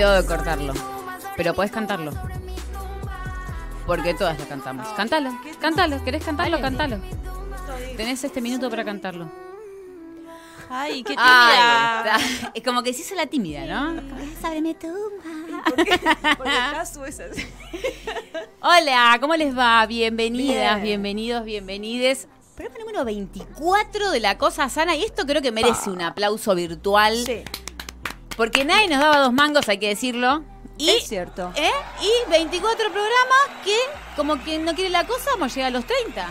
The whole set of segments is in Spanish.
tengo que cortarlo. Pero podés cantarlo. Porque todas lo cantamos. Cántalo, cántalo. ¿Querés cantarlo? Cántalo. Tenés este minuto para cantarlo. Ay, qué tímida. Es como que se hizo la tímida, ¿no? Tumba. Porque Casu es así. Hola, ¿cómo les va? Bienvenidas, Bien. bienvenidos, bienvenides. Programa número 24 de La Cosa Sana y esto creo que merece un aplauso virtual. Sí, Porque nadie nos daba dos mangos, hay que decirlo. Y, es cierto. ¿eh? y 24 programas que, como quien no quiere la cosa, vamos a llegar a los 30.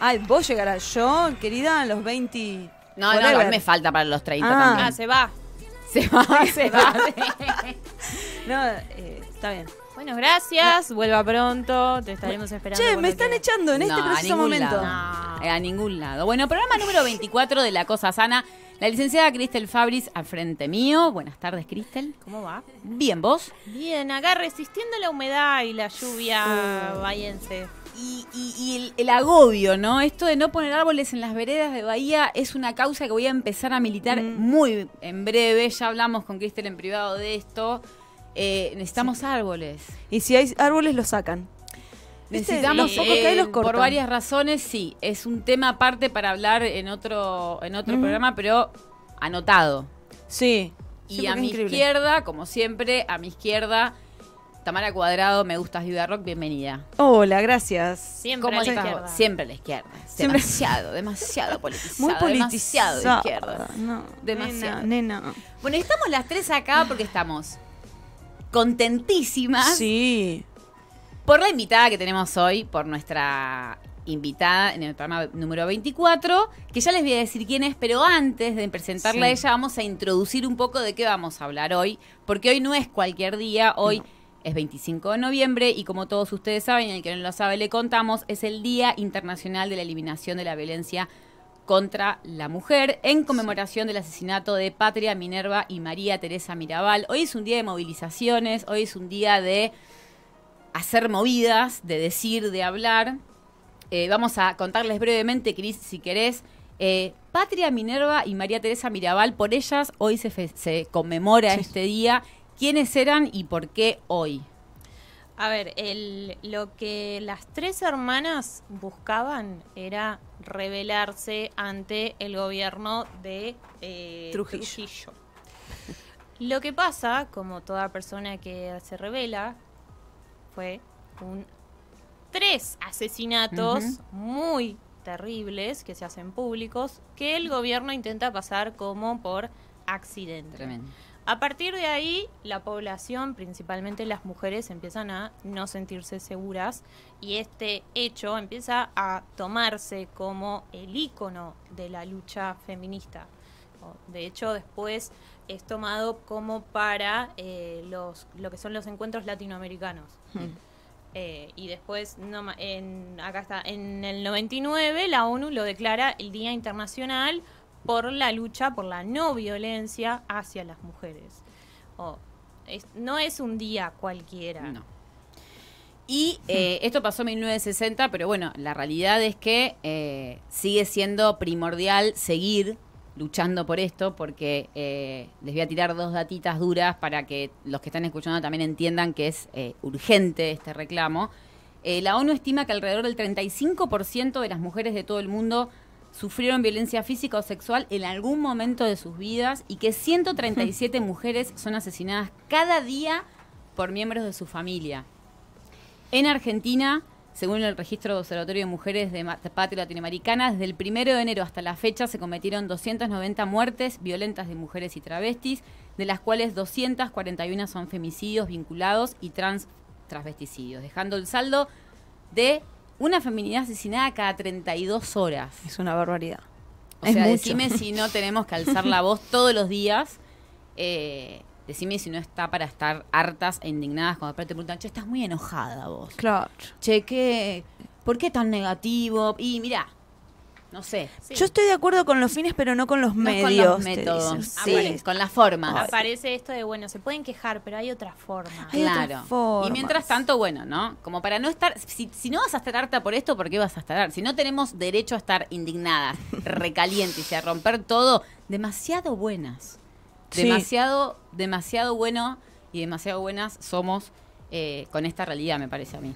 Ay, vos llegarás yo, querida, a los 20. No, no, forever. me falta para los 30 Ah. Ah, también. se va. Se va, se va. No, eh, está bien. Bueno, gracias. Vuelva pronto. Te estaremos esperando. Che, me están echando en este No, preciso momento. lado. Eh, A ningún lado. Bueno, programa número 24 de La Cosa Sana. La licenciada Cristel Fabris al frente mío. Buenas tardes, Cristel. ¿Cómo va? Bien, ¿vos? Bien, acá resistiendo la humedad y la lluvia bahiense. Y, y- y el, el agobio, ¿no? Esto de no poner árboles en las veredas de Bahía es una causa que voy a empezar a militar Mm. muy en breve. Ya hablamos con Cristel en privado de esto. Eh, necesitamos árboles. Y si hay árboles, los sacan. Necesitamos, eh, los por varias razones, sí. Es un tema aparte para hablar en otro, en otro programa, pero anotado. Sí. Y Sí, a mi increíble. izquierda, como siempre, a mi izquierda, Tamara Cuadrado, me gustas Viva Rock, bienvenida. Hola, gracias. Siempre ¿Cómo a la estás? izquierda. Siempre a la izquierda. Siempre- Demasiado, demasiado politizado. Muy Demasiado de izquierda. No, Demasiado. Nena, nena. Bueno, estamos las tres acá porque estamos contentísimas Sí. Por la invitada que tenemos hoy, por nuestra invitada en el programa número 24, que ya les voy a decir quién es, pero antes de presentarla Sí. a ella vamos a introducir un poco de qué vamos a hablar hoy, porque hoy no es cualquier día, hoy es 25 de noviembre y como todos ustedes saben, y el que no lo sabe le contamos, es el Día Internacional de la Eliminación de la Violencia contra la mujer en conmemoración del asesinato de Patria Minerva y María Teresa Mirabal. Hoy es un día de movilizaciones, hoy es un día de hacer movidas, de decir, de hablar. Eh, vamos a contarles brevemente, Cris, si querés. Eh, Patria Minerva y María Teresa Mirabal, por ellas hoy se, fe- se conmemora Sí. este día. ¿Quiénes eran y por qué hoy? A ver, el, lo que las tres hermanas buscaban era rebelarse ante el gobierno de eh, Trujillo. Trujillo. Lo que pasa, como toda persona que se revela, fue un tres asesinatos muy terribles que se hacen públicos que el gobierno intenta pasar como por accidente. Tremendo. A partir de ahí, la población, principalmente las mujeres, empiezan a no sentirse seguras y este hecho empieza a tomarse como el ícono de la lucha feminista. De hecho, después es tomado como para eh, los, lo que son los encuentros latinoamericanos. Eh, y después, no, en, acá está, en el 99 la ONU lo declara el Día Internacional por la lucha por la no violencia hacia las mujeres. Es- no es un día cualquiera. No. Y eh, esto pasó en 1960, pero bueno, la realidad es que eh, sigue siendo primordial seguir luchando por esto, porque eh, les voy a tirar dos datitas duras para que los que están escuchando también entiendan que es eh, urgente este reclamo. Eh, la ONU estima que alrededor del 35% de las mujeres de todo el mundo sufrieron violencia física o sexual en algún momento de sus vidas y que 137 mujeres son asesinadas cada día por miembros de su familia. En Argentina, según el registro de Observatorio de Mujeres de Patria Latinoamericana, desde el 1 de enero hasta la fecha se cometieron 290 muertes violentas de mujeres y travestis, de las cuales 241 son femicidios vinculados y trans transvesticidios, dejando el saldo de una feminidad asesinada cada 32 horas. Es una barbaridad. O Es sea, mucho. decime si no tenemos que alzar la voz todos los días. eh, decime si no está para estar hartas e indignadas cuando te preguntan, che, estás muy enojada vos. Claro. Che, ¿qué, ¿por qué tan negativo? Y mira, no sé. Sí. Yo estoy de acuerdo con los fines, pero no con los no medios. con los métodos, dicen. sí, Aparece. con las formas. Aparece esto de, bueno, se pueden quejar, pero hay otra forma. Hay otras Claro. formas. Y mientras tanto, bueno, ¿no? Como para no estar. Si, si no vas a estar harta por esto, ¿por qué vas a estar harta? Si no tenemos derecho a estar indignadas, recalientes y a romper todo, demasiado buenas. Sí. demasiado, demasiado bueno y demasiado buenas somos eh, con esta realidad, me parece a mí.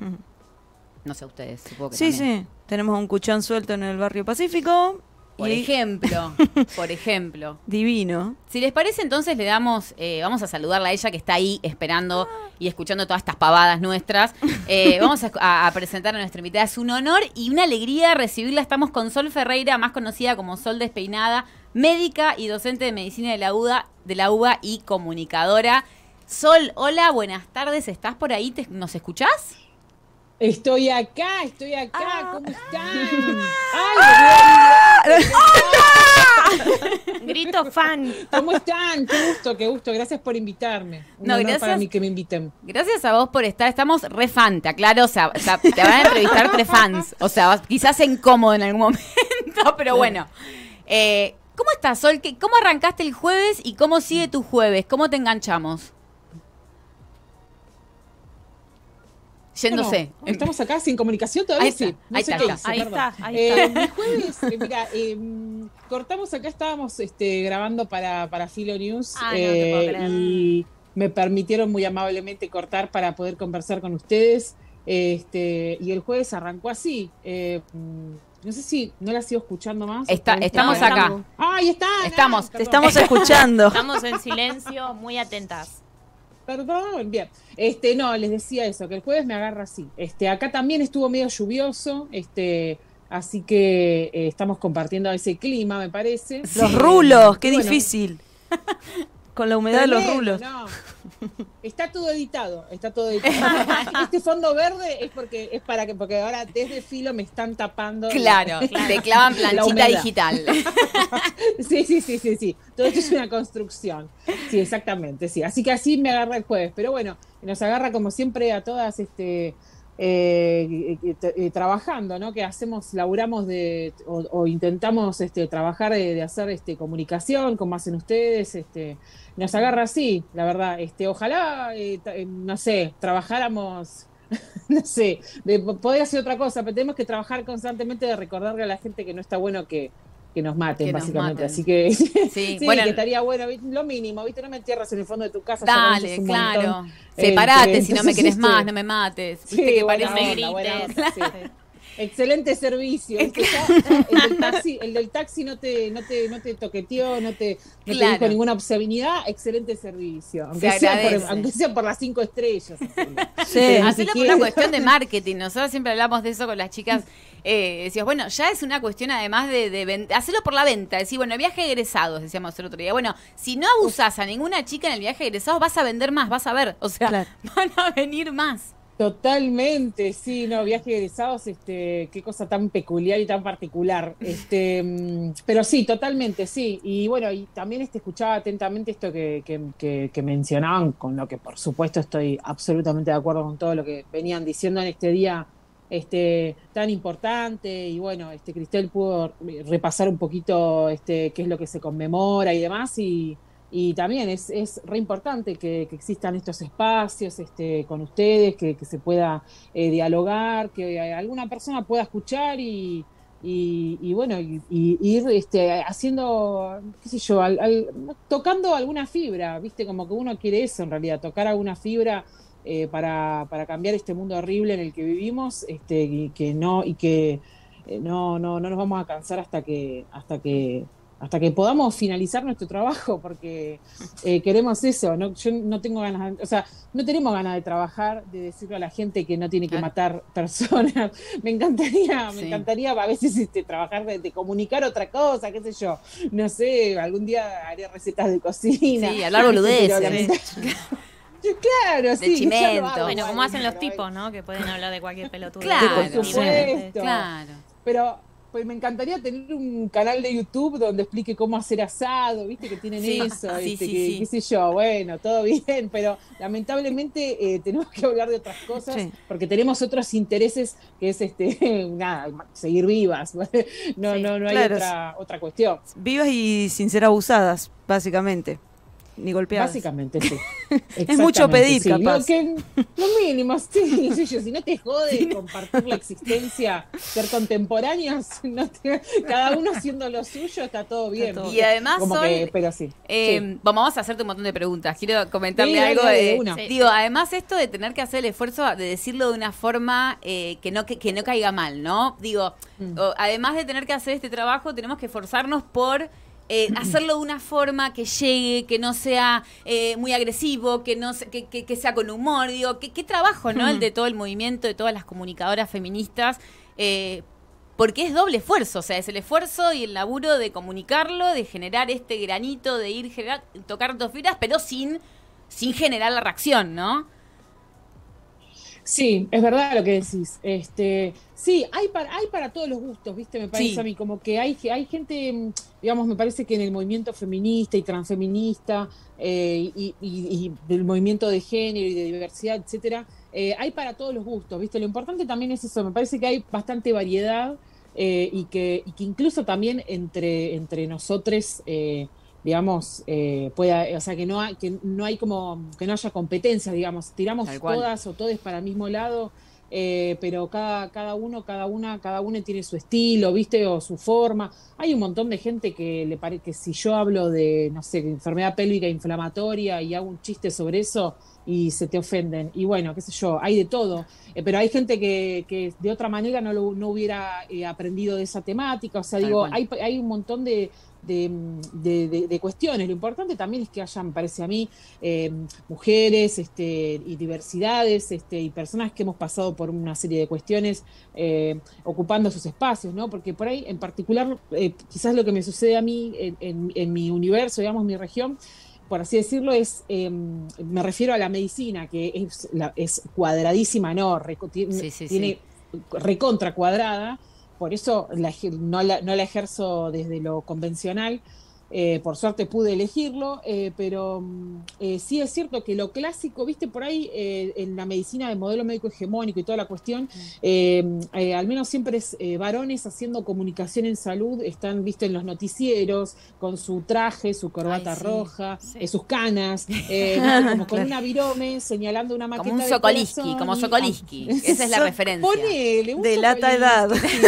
No sé ustedes, supongo que Sí, también. sí. Tenemos un cuchán suelto en el barrio Pacífico. Por y ejemplo, por ejemplo. Divino. Si les parece, entonces le damos, eh, vamos a saludarla a ella que está ahí esperando y escuchando todas estas pavadas nuestras. Eh, vamos a- a presentar a nuestra invitada. Es un honor y una alegría recibirla. Estamos con Sol Ferreira, más conocida como Sol Despeinada, médica y docente de medicina de la UDA, de la UBA y comunicadora. Sol, hola, buenas tardes. ¿Estás por ahí? ¿Te- ¿Nos escuchás? Estoy acá, estoy acá, Ah. ¿cómo están? ¡Ay, Grito fan. ¿Cómo están? Qué gusto, qué gusto. Gracias por invitarme. Un No, honor gracias. para mí que me inviten. Gracias a vos por estar. Estamos re fan, te aclaro. O sea, te van a entrevistar tres fans. O sea, quizás incómodo en algún momento, pero bueno. Eh, ¿Cómo estás, Sol? ¿Qué- ¿Cómo arrancaste el jueves y cómo sigue tu jueves? ¿Cómo te enganchamos? Yéndose. Bueno, estamos acá sin comunicación todavía, Ahí está, sí. No ahí sé está, qué ahí hice, Ahí perdón. está, ahí Eh, está. mi jueves, eh, mira, eh, mm, cortamos acá, estábamos este, grabando para, para Filo News Ah, no te puedo eh, creer. y me permitieron muy amablemente cortar para poder conversar con ustedes. Este, y el jueves arrancó así. No sé si no la sigo escuchando más. Está- ¿Está estamos acá. ¡Ay, están! Estamos, Te estamos escuchando. Estamos en silencio, muy atentas. Perdón, bien. Este, no, les decía eso, que el jueves me agarra así. Este, acá también estuvo medio lluvioso, este, así que eh, estamos compartiendo ese clima, me parece. Los rulos, qué bueno, difícil. Con la humedad de los rulos. no. Está todo editado, está todo editado. Este fondo verde es porque es para que porque ahora desde filo me están tapando. la- Claro, te clavan La planchita digital. Sí, sí, sí, sí, sí. Todo esto es una construcción. Sí, exactamente, sí. Así que así me agarra el jueves. Pero bueno, nos agarra como siempre a todas este eh, trabajando, ¿no? Que hacemos, laburamos de, o, o intentamos este, trabajar de, hacer este, comunicación, como hacen ustedes, este, nos agarra así, la verdad. Este, ojalá, eh, eh, no sé, trabajáramos no sé, podría ser otra cosa, pero tenemos que trabajar constantemente de recordarle a la gente que no está bueno que, que nos maten, Que nos básicamente. maten. Así que Sí, sí, bueno. que estaría bueno, lo mínimo, ¿viste? No me entierras en el fondo de tu casa. Dale, un claro. montón. Separate Este, si no me querés este, más, no me mates. Viste Sí, que buena parece onda, grites. onda, sí. Excelente servicio. ¿viste? Ya- ya el, del taxi, el del taxi no te, no te, no te toqueteó, no te, no Claro. te dijo ninguna obscenidad. Excelente servicio. Aunque, Se sea por, aunque sea por las cinco estrellas. hacelo. Sí. Pero ni Hacerlo por una cuestión de marketing. Nosotros siempre hablamos de eso con las chicas. Eh, decíamos, bueno, ya es una cuestión además de, de hacerlo por la venta. Decir, bueno, viaje de egresados, decíamos el otro día. Bueno, si no abusás a ninguna chica en el viaje de egresados, vas a vender más, vas a ver. O sea, Claro. van a venir más. Totalmente, sí, no, viaje de egresados, este, qué cosa tan peculiar y tan particular. Este, mm, pero sí, totalmente, sí. Y bueno, y también este, escuchaba atentamente esto que, que, que- que mencionaban, con lo que por supuesto estoy absolutamente de acuerdo con todo lo que venían diciendo en este día este, tan importante. Y bueno, este, Cristel pudo repasar un poquito este, qué es lo que se conmemora y demás. Y, y también es, es re importante que, que existan estos espacios este, con ustedes, que, que se pueda eh, dialogar, que alguna persona pueda escuchar y, y, bueno, y, y ir este, haciendo, qué sé yo, al- al- tocando alguna fibra, ¿viste? Como que uno quiere eso en realidad, tocar alguna fibra eh, para, para cambiar este mundo horrible en el que vivimos este, y que no, y que eh, no, no, no nos vamos a cansar hasta que, hasta que hasta que podamos finalizar nuestro trabajo, porque eh, queremos eso, no, yo no tengo ganas, de- o sea, no tenemos ganas de trabajar, de decirle a la gente que no tiene que matar personas. Me encantaría, me Sí. encantaría a veces este, trabajar de, de comunicar otra cosa, qué sé yo. No sé, algún día haré recetas de cocina. Sí, hablar boludeces. claro, sí. ya lo chimento. hago Bueno, como hacen los tipos, ¿no? Que pueden hablar de cualquier pelotudo. Claro, por supuesto. claro. Pero pues me encantaría tener un canal de YouTube donde explique cómo hacer asado, viste que tienen Sí, eso, sí, este, sí, que- sí. qué sé yo, bueno, todo bien, pero lamentablemente eh, tenemos que hablar de otras cosas porque tenemos otros intereses que es este nada, seguir vivas. No, no, no hay claro. otra, otra cuestión. Vivas y sin ser abusadas, básicamente. Ni golpeadas. Básicamente, sí. Es mucho pedir, sí. capaz. Lo, que, lo mínimo, sí, si no te jode compartir la existencia, ser contemporáneos, no te- cada uno haciendo lo suyo, está todo bien. todo Y además, Como Sol, que, pero sí. Eh. Vamos a hacerte un montón de preguntas. Quiero comentarle algo. de- una. Digo, además esto de tener que hacer el esfuerzo de decirlo de una forma eh, que, no, que, que no caiga mal, ¿no? Digo, Mm. además de tener que hacer este trabajo, tenemos que esforzarnos por eh, hacerlo de una forma que llegue, que no sea eh, muy agresivo, que no se- que, que- que sea con humor. Digo, qué, trabajo, ¿no? El de todo el movimiento, de todas las comunicadoras feministas. eh, porque es doble esfuerzo, o sea, es el esfuerzo y el laburo de comunicarlo, de generar este granito, de ir generar, tocar dos fibras, pero sin, sin generar la reacción, ¿no? Sí, es verdad lo que decís. Este, sí, hay para, hay para todos los gustos, ¿viste? Me parece Sí. a mí como que hay, hay gente, digamos, me parece que en el movimiento feminista y transfeminista eh, y, y- y del movimiento de género y de diversidad, etcétera, eh, hay para todos los gustos, ¿viste? Lo importante también es eso, me parece que hay bastante variedad eh, y, que, y que incluso también entre, entre nosotros, eh, digamos, eh, pueda, o sea, que no, hay, que no hay como, que no haya competencia, digamos, tiramos todas o todos para el mismo lado, eh, pero cada, cada uno, cada una, cada uno tiene su estilo, ¿viste? O su forma. Hay un montón de gente que le parece que si yo hablo de, no sé, enfermedad pélvica inflamatoria y hago un chiste sobre eso y se te ofenden. Y bueno, qué sé yo, hay de todo. Eh, pero hay gente que, que de otra manera no, lo, no hubiera eh, aprendido de esa temática. O sea, Tal digo, hay, hay un montón de, de, de- de- de cuestiones. Lo importante también es que haya, me parece a mí, eh, mujeres este, y diversidades este, y personas que hemos pasado por una serie de cuestiones eh, ocupando sus espacios, ¿no? Porque por ahí, en particular, eh, quizás lo que me sucede a mí en, en- en mi universo, digamos, mi región, por así decirlo, es, eh, me refiero a la medicina, que es, la- es cuadradísima, ¿no? Reco- tiene, Sí, sí, tiene recontra cuadrada, por eso la no, la, no la ejerzo desde lo convencional. Eh, por suerte pude elegirlo, eh, pero mm, eh, sí es cierto que lo clásico, viste, por ahí eh, en la medicina de modelo médico hegemónico y toda la cuestión, eh, eh, al menos siempre es eh, varones haciendo comunicación en salud, están, viste, en los noticieros, con su traje, su corbata Ay, sí, roja, sí. eh, sus canas, eh, ¿no? como con una virome señalando una maqueta Como un de Sokoliski, como Sokoliski. Ah, Esa es la So- referencia. Ponele, un De lata edad. sí.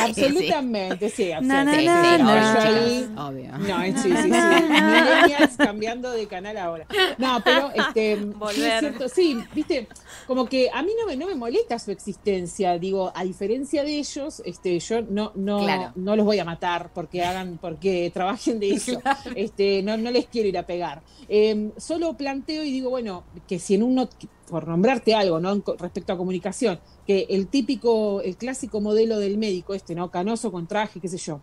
Absolutamente, sí. Na, na, Sí, sí, na, absolutamente. na. Chicas, obvio. no, sí, sí, sí. Millennials cambiando de canal ahora. No, pero este, sí, es cierto, sí, viste, como que a mí no me, no me molesta su existencia, digo, a diferencia de ellos, este, yo no, no, Claro. no los voy a matar porque hagan, porque trabajen de eso. Este, no, no les quiero ir a pegar. Eh, solo planteo y digo, bueno, que si en uno, por nombrarte algo, ¿no? Respecto a comunicación, que el típico, el clásico modelo del médico, este, ¿no? Canoso con traje, qué sé yo.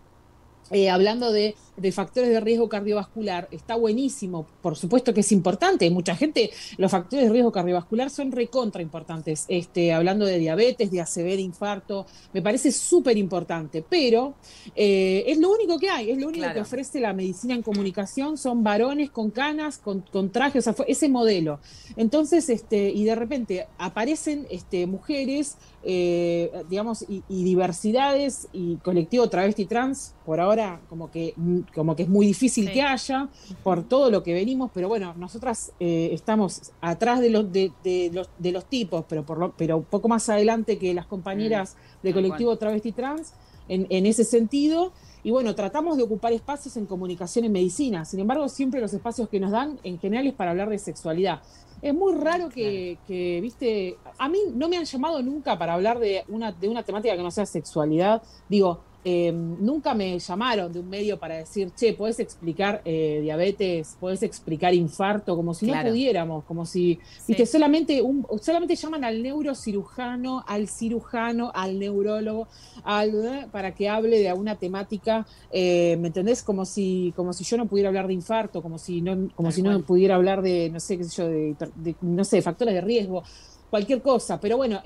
Eh, hablando de, de factores de riesgo cardiovascular, está buenísimo, por supuesto que es importante, mucha gente, los factores de riesgo cardiovascular son recontra importantes, este, hablando de diabetes, de ACV, de infarto, me parece súper importante, pero eh, es lo único que hay, es lo único Claro. que ofrece la medicina en comunicación, son varones con canas, con, con trajes, o sea, fue ese modelo. Entonces, este, y de repente aparecen este, mujeres, eh, digamos, y, y diversidades y colectivo travesti trans, por ahora como que, como que es muy difícil Sí. que haya, por todo lo que venimos, pero bueno, nosotras eh, estamos atrás de los, de, de los, de los tipos, pero, por lo, pero un poco más adelante que las compañeras de tal colectivo travesti trans, en, en ese sentido. Y bueno, tratamos de ocupar espacios en comunicación y medicina. Sin embargo, siempre los espacios que nos dan en general es para hablar de sexualidad. Es muy raro que, que, viste, a mí no me han llamado nunca para hablar de una, de una temática que no sea sexualidad. Digo, eh, nunca me llamaron de un medio para decir, che, ¿podés explicar eh, diabetes? ¿Podés explicar infarto? Como si Claro. no pudiéramos, como si, viste, solamente, un, solamente llaman al neurocirujano, al cirujano, al neurólogo, al, para que hable de alguna temática, eh, ¿me entendés? Como si, como si yo no pudiera hablar de infarto, como si no, como Tal si cual. no pudiera hablar de, no sé, qué sé yo, de, de, no sé, factores de riesgo cualquier cosa, pero bueno,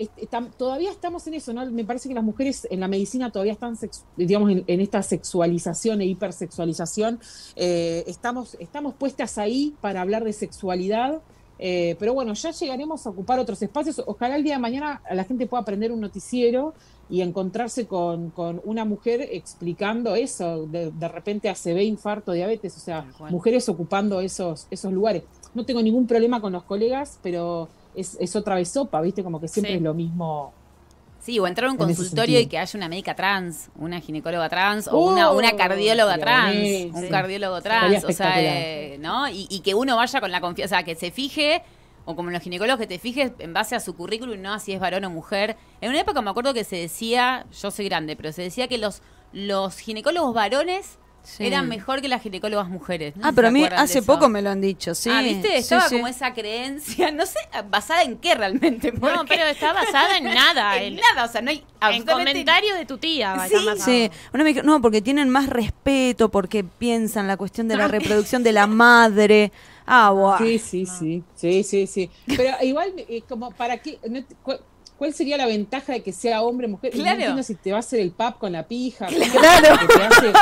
todavía estamos en eso, ¿no? Me parece que las mujeres en la medicina todavía están, digamos, en, en esta sexualización e hipersexualización, eh, estamos, estamos puestas ahí para hablar de sexualidad, eh, pero bueno, ya llegaremos a ocupar otros espacios, ojalá el día de mañana la gente pueda aprender un noticiero y encontrarse con, con una mujer explicando eso, de, de repente ACV, infarto, diabetes, o sea, mujeres ocupando esos, esos lugares. No tengo ningún problema con los colegas, pero es, es otra vez sopa, ¿viste? Como que siempre Sí. es lo mismo. Sí, o entrar a un En consultorio y que haya una médica trans, una ginecóloga trans, o Oh, una, una cardióloga sería trans, un Sí. cardiólogo trans, o sea, espectacular. eh, ¿no? Y, y que uno vaya con la confianza, o sea, que se fije, o como los ginecólogos, que te fijes en base a su currículum, no si es varón o mujer. En una época me acuerdo que se decía, yo soy grande, pero se decía que los, los ginecólogos varones Sí. eran mejor que las ginecólogas mujeres. No Ah, pero a mí hace poco me lo han dicho, sí. Ah, ¿viste? Estaba sí. como esa creencia, no sé, basada en qué realmente. No, pero está basada en nada. en en, nada, o sea, no hay en comentarios de tu tía. Sí. Sí, una me dijo, no, porque tienen más respeto, porque piensan la cuestión de la reproducción de la madre. Ah. Sí, sí, sí, sí, sí, sí. Pero igual, eh, como, ¿para qué? No te- cuál, cuál sería la ventaja de que sea hombre o mujer? Claro. No entiendo si te va a hacer el pap con la pija. Claro. que te hace-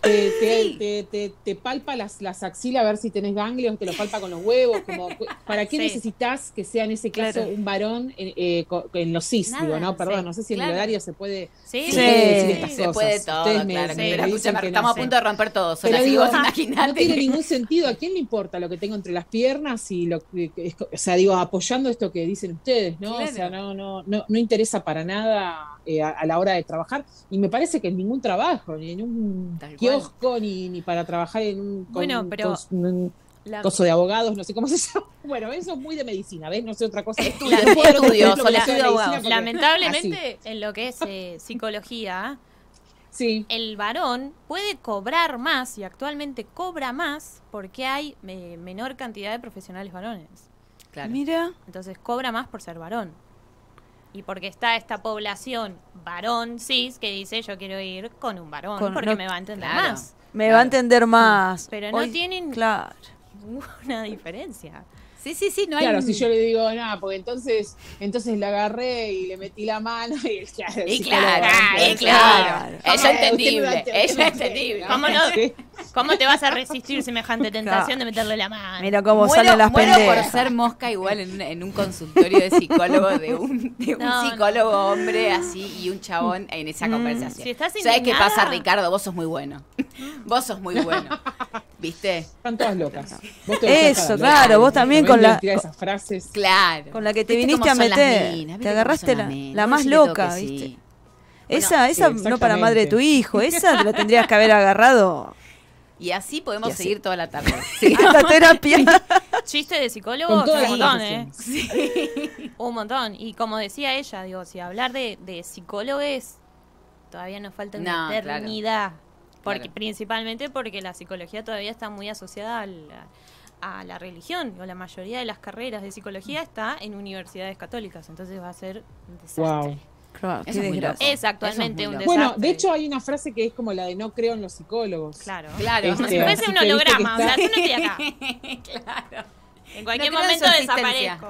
te, te- Sí. te- te- te palpa las, las axilas a ver si tenés ganglios, te lo palpa con los huevos. Como, ¿Para qué Sí. necesitas que sea en ese caso Claro. un varón en, eh, co- en los cis? Nada, Digo, no, perdón, sí, no sé si en claro. el horario se puede, Sí, se Sí. puede decir estas Se cosas. puede todo, Ustedes me- claro. me no estamos a punto de romper todo. Sola, digo, vos no tiene ningún sentido. ¿A quién le importa lo que tengo entre las piernas y lo que, que es- o sea, digo, apoyando esto que dicen ustedes, ¿no? Claro. O sea, no, no, no, no interesa para nada eh, a, a la hora de trabajar. Y me parece que en ningún trabajo, ni en un Tal kiosco, ni, ni para trabajar en un, con- Bueno, pero con un La- coso de abogados, no sé cómo se llama. Bueno, eso es muy de medicina, ¿ves? No sé otra cosa. Estudio, No puedo estudio, decir lo que sola- sea de estudio medicina abogados. porque- Lamentablemente, en lo que es eh, psicología. Sí. el varón puede cobrar más y actualmente cobra más porque hay eh, menor cantidad de profesionales varones. Claro. Mira. Entonces cobra más por ser varón. Y porque está esta población varón cis que dice yo quiero ir con un varón Con- porque no- me va a entender Claro. más. Me Claro. va a entender más. Pero no Hoy- tienen- Claro. Ninguna diferencia. Sí, sí, sí, no hay. Claro, si yo le digo nada, porque entonces, entonces la agarré y le metí la mano y claro, Y sí, claro, claro, y claro. Claro. Es Ah, entendible, es entendible. ¿Cómo no? ¿Cómo te vas a resistir semejante tentación de meterle la mano? Mira cómo muero, salen las muero por pendejas. ser mosca igual en, un- en un consultorio de psicólogo, de un, de un No, no. psicólogo hombre así y un chabón en esa Mm. conversación. Si estás ¿Sabes qué pasa, Ricardo? Vos sos muy bueno. Vos sos muy bueno. ¿Viste? Están todas locas. Vos te Eso, loca. claro, vos también con la- tirar esas frases. Claro. Con la que te ¿Viste viniste a meter. minas? Te ¿Viste agarraste la- más loca, ¿viste? sí. Esa, esa no para madre de tu hijo, esa te la tendrías que haber agarrado Y así podemos Y así. seguir toda la tarde. Sí. a la terapia. Chiste de todas un montón, ¿eh? profesiones. Un montón. Y como decía ella, digo, si hablar de, de psicólogos, todavía nos falta una No, claro. eternidad. Porque, Claro. Principalmente porque la psicología todavía está muy asociada a la, a la religión. O la mayoría de las carreras de psicología está en universidades católicas. Entonces va a ser un desastre. Wow. Claro, Eso es muy desgracia. loco. Es actualmente un desastre. Bueno, de hecho hay una frase que es como la de no creo en los psicólogos. Claro. Claro. Como Este, si fuese un holograma. O sea, tú no estoy acá. claro. En cualquier No momento desaparezco.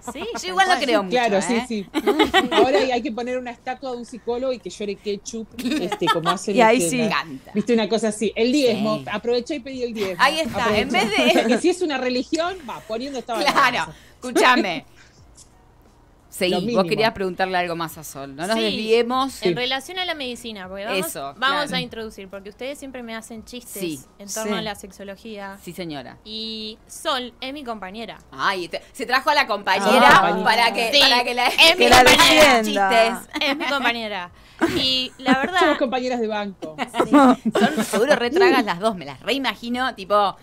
sí, Yo igual no creo mucho. Claro, ¿eh? sí, sí. Ahora hay que poner una estatua de un psicólogo y que llore ketchup, este, como hacen. Y ahí sí. Viste una cosa así. El diezmo, Sí. aproveché y pedí el diezmo. Ahí está, en vez de- que si es una religión, va poniendo esta Claro, escúchame. Seguí, vos querías preguntarle algo más a Sol. No nos Sí. desviemos. En relación a la medicina, porque vamos, Eso, vamos claro. a introducir, porque ustedes siempre me hacen chistes Sí. en torno Sí. a la sexología. Sí, señora. Y Sol es mi compañera. Ay, te- se trajo a la compañera Ah, para que, Sí, para que la, es mi compañera. chistes. Es mi compañera. Y la verdad, Somos compañeras de banco. Son seguro retragas las dos, me las reimagino, tipo,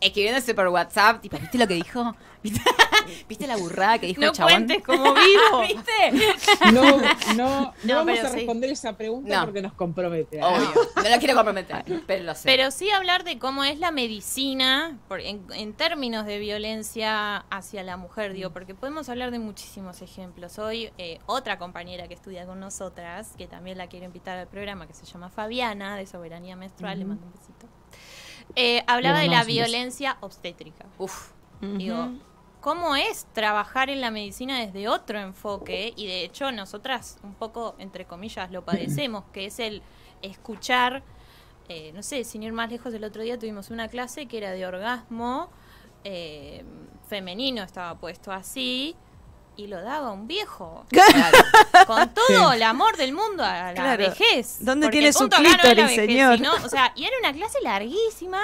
escribiéndose por WhatsApp, tipo, ¿viste lo que dijo? ¿Viste, ¿Viste la burrada que dijo no el chabón? cuentes como vivo. ¿Viste? No, no, no, No, vamos a sí. responder esa pregunta No. porque nos compromete. Obvio, no lo quiero comprometer, pero lo sé. Pero sí hablar de cómo es la medicina por- en, en términos de violencia hacia la mujer, digo, porque podemos hablar de muchísimos ejemplos. Hoy eh, otra compañera que estudia con nosotras, que también la quiero invitar al programa, que se llama Fabiana, de Soberanía Menstrual, le mando un besito, eh, hablaba de la violencia obstétrica. Uf, Digo, ¿cómo es trabajar en la medicina desde otro enfoque? Y de hecho nosotras un poco, entre comillas, lo padecemos, que es el escuchar, eh, no sé, sin ir más lejos, el otro día tuvimos una clase que era de orgasmo eh, femenino, estaba puesto así, y lo daba un viejo. Claro. Con todo el amor del mundo a la Claro. vejez. ¿Dónde tiene el su clítoris, señor? sino- o sea, y era una clase larguísima,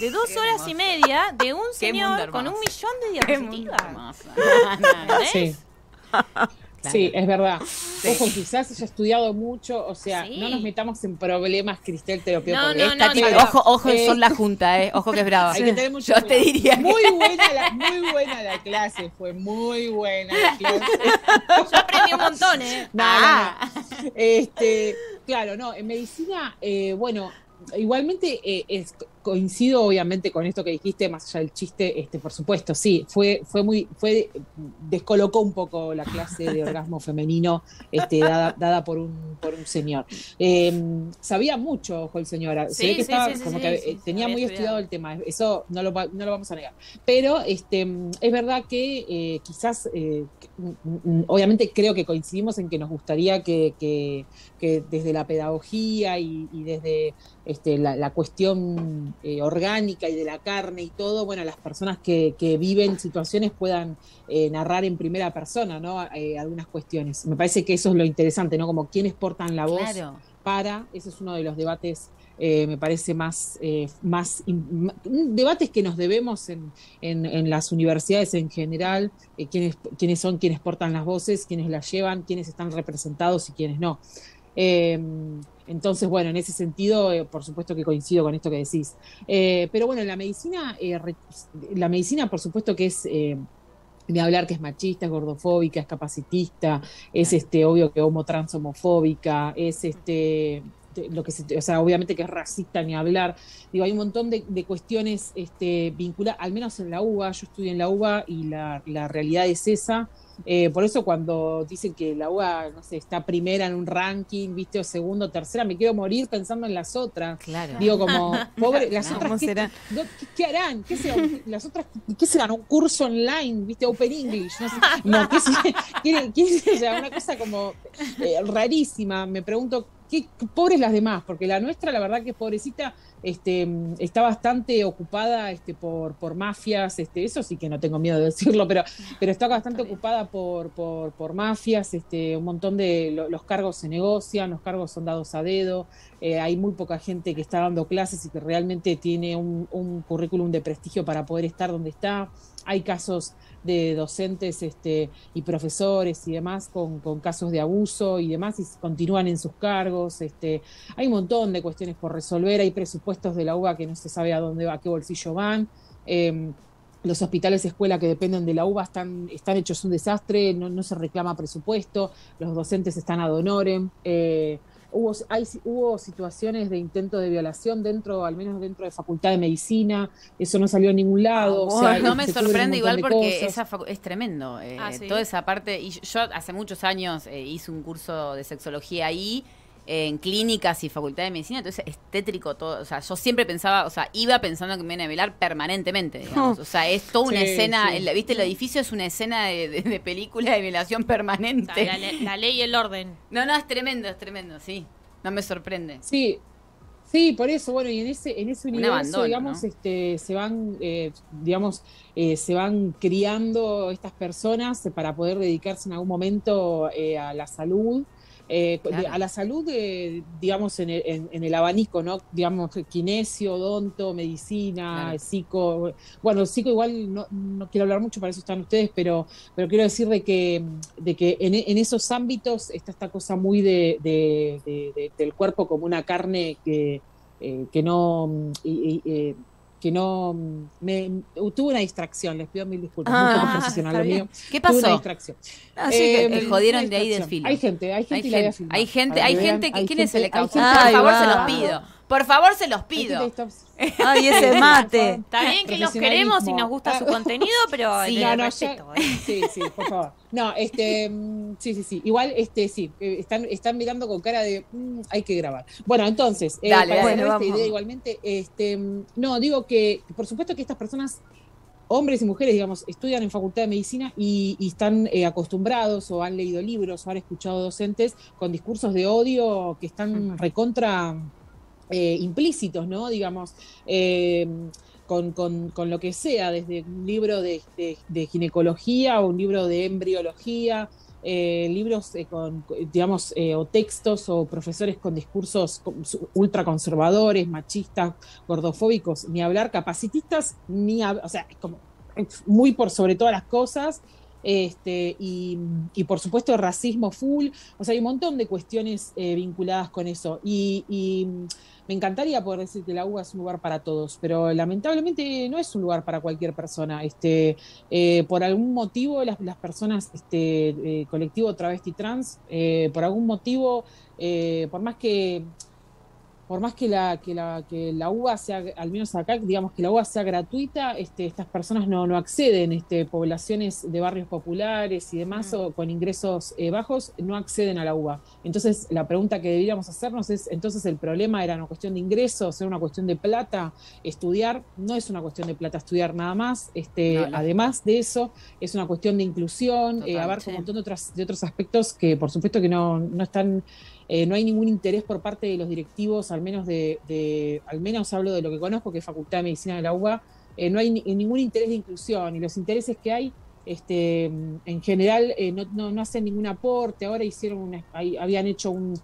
de dos Qué horas y media, de un señor con un millón de Qué mundo diapositivas. Sí. Es verdad. Ojo, quizás haya estudiado mucho, o sea, Sí. no nos metamos en problemas, Cristel, te lo pido No, por no, Dios. Esta no, chica, no. ojo, ojo, Eh, son la junta, eh. Ojo que es brava. Hay que tener mucho Yo te diría que- Muy buena, la, muy buena la clase, fue muy buena la clase. Yo aprendí un montón, ¿eh? No, Ah. no, no. Este, claro, no, en medicina, eh, bueno, igualmente eh, es- coincido obviamente con esto que dijiste, más allá del chiste, este, por supuesto, sí, fue, fue muy, fue, descolocó un poco la clase de orgasmo femenino, este, dada, dada por un, por un señor. Eh, sabía mucho, ojo el señor, se Sí, ve que sí, estaba sí, como que tenía muy estudiado. el tema, eso no lo, no lo vamos a negar. Pero este, es verdad que eh, quizás, eh, obviamente creo que coincidimos en que nos gustaría que, que- que desde la pedagogía y, y desde este, la, la cuestión eh, orgánica y de la carne y todo, bueno, las personas que, que viven situaciones puedan eh, narrar en primera persona, ¿no? Eh, algunas cuestiones. Me parece que eso es lo interesante, ¿no? Como quiénes portan la voz Claro. para, ese es uno de los debates, me parece más, más in- debates que nos debemos en, en- en las universidades en general, quiénes, quiénes son quienes portan las voces, quiénes las llevan, quiénes están representados y quiénes no. Entonces, bueno, en ese sentido, eh, por supuesto que coincido con esto que decís. Eh, pero bueno, la medicina, eh, re- la medicina, por supuesto que es eh, de hablar que es machista, es gordofóbica, es capacitista, es este obvio que homo trans homofóbica, es este lo que se, o sea, obviamente que es racista ni hablar. Digo, hay un montón de, de cuestiones este, vinculadas, al menos en la UBA, yo estudié en la UBA y la, la realidad es esa. Eh, por eso cuando dicen que la UBA, no sé, está primera en un ranking, viste, o segundo, tercera, me quiero morir pensando en las otras. Claro. Digo, como, pobre, las No. otras, ¿Cómo ¿qué, será? no, ¿qué, qué harán? ¿Qué serán? Las otras, ¿qué serán? ¿Un curso online? ¿Viste? Open English. No, sé. no ¿qué se- sea, una cosa como eh, rarísima. Me pregunto, ¿qué, qué pobres las demás? Porque la nuestra, la verdad que pobrecita, este, está bastante ocupada este, por, por mafias, este, eso sí que no tengo miedo de decirlo, pero, pero está bastante ocupada por, por, por mafias, este, un montón de lo- los cargos se negocian, los cargos son dados a dedo, eh, hay muy poca gente que está dando clases y que realmente tiene un, currículum de prestigio para poder estar donde está. Hay casos de docentes este, y profesores y demás con, casos de abuso y demás y continúan en sus cargos. Este, hay un montón de cuestiones por resolver, hay presupuestos de la UBA que no se sabe a dónde va, a qué bolsillo van. Eh, los hospitales escuela que dependen de la UBA están, están hechos un desastre, no, no se reclama presupuesto, los docentes están ad honorem. eh, hubo, hay, hubo situaciones de intento de violación dentro, al menos dentro de Facultad de Medicina, eso no salió a ningún lado. o sea, no me sorprende igual porque esa es tremendo. eh, Ah, ¿sí? Toda esa parte. Y yo, hace muchos años eh, hice un curso de sexología ahí, en clínicas y facultad de medicina, entonces es tétrico todo. O sea, yo siempre pensaba, o sea, iba pensando que me iban a velar permanentemente, digamos. O sea, es toda una Sí, escena. sí. el- ¿Viste? El edificio es una escena de, de- de película de violación O permanente. sea, la, le- la ley y el orden. No, no, es tremendo, es tremendo, sí. No me sorprende. Sí, sí, por eso, bueno, y en ese, en ese Un universo, abandono, digamos, ¿no? este, se van, eh, digamos, eh, se van criando estas personas para poder dedicarse en algún momento eh, a la salud. Eh, Claro. a la salud, eh, digamos, en el, en- en el abanico, ¿no? Digamos, kinesio, odonto, medicina, Claro. psico. Bueno, psico igual no, no quiero hablar mucho, para eso están ustedes, pero, pero quiero decir de que, de que en, en esos ámbitos está esta cosa muy de, de- de- de- del cuerpo como una carne que, eh, que no y- y, que no me tuve una distracción, les pido mil disculpas, Ah, muy poco está profesional lo bien. mío. ¿Qué Tuve una pasó? distracción. Así Eh, que, jodieron de ahí del filo. Hay gente, hay gente Hay gente, filmar, hay gente, hay que vean, gente que hay ¿quién gente- hay causante? gente- Por favor, se los pido. Por favor, se los pido. Ay, ese mate. Está bien que los queremos y nos gusta su contenido, pero Sí, no, no, respeto, ¿eh? sí, sí, por favor. No, este, mm, sí, sí, sí. Igual, este, sí, eh, están, están mirando con cara de, mm, hay que grabar. Bueno, entonces, eh, Dale, para dale. esta idea igualmente, este, mm, no, digo que, por supuesto que estas personas, hombres y mujeres, digamos, estudian en Facultad de Medicina y, y están eh, acostumbrados o han leído libros o han escuchado docentes con discursos de odio que están recontra eh, implícitos, ¿no? Digamos, eh, con, con, con, lo que sea, desde un libro de, de, ginecología o un libro de embriología, eh, libros eh, con, digamos, eh, o textos o profesores con discursos ultraconservadores, machistas, gordofóbicos, ni hablar, capacitistas, ni o sea, como muy por sobre todas las cosas. Este, y, y, por supuesto racismo full, o sea, hay un montón de cuestiones vinculadas con eso. Y, y me encantaría poder decir que la UBA es un lugar para todos, pero lamentablemente no es un lugar para cualquier persona. Este, eh, por algún motivo las, personas, este, eh, colectivo travesti trans, eh, por algún motivo, por más que por más que la, que la, que la UBA sea, al menos acá, digamos que la UBA sea gratuita, este, estas personas no, no acceden, este, poblaciones de barrios populares y demás, o con ingresos eh, bajos, no acceden a la UBA. Entonces, la pregunta que deberíamos hacernos es, entonces el problema era una cuestión de ingresos, era una cuestión de plata, estudiar, no es una cuestión de plata estudiar nada más, este, además de eso, es una cuestión de inclusión, eh, abarca un montón de, otras, de otros aspectos que por supuesto que no, no están eh, no hay ningún interés por parte de los directivos, al menos de, al menos hablo de lo que conozco, que es Facultad de Medicina de la UBA, eh, no hay ningún interés de inclusión y los intereses que hay, este, en general, eh, no, no, hacen ningún aporte. Ahora hicieron una, habían hecho un,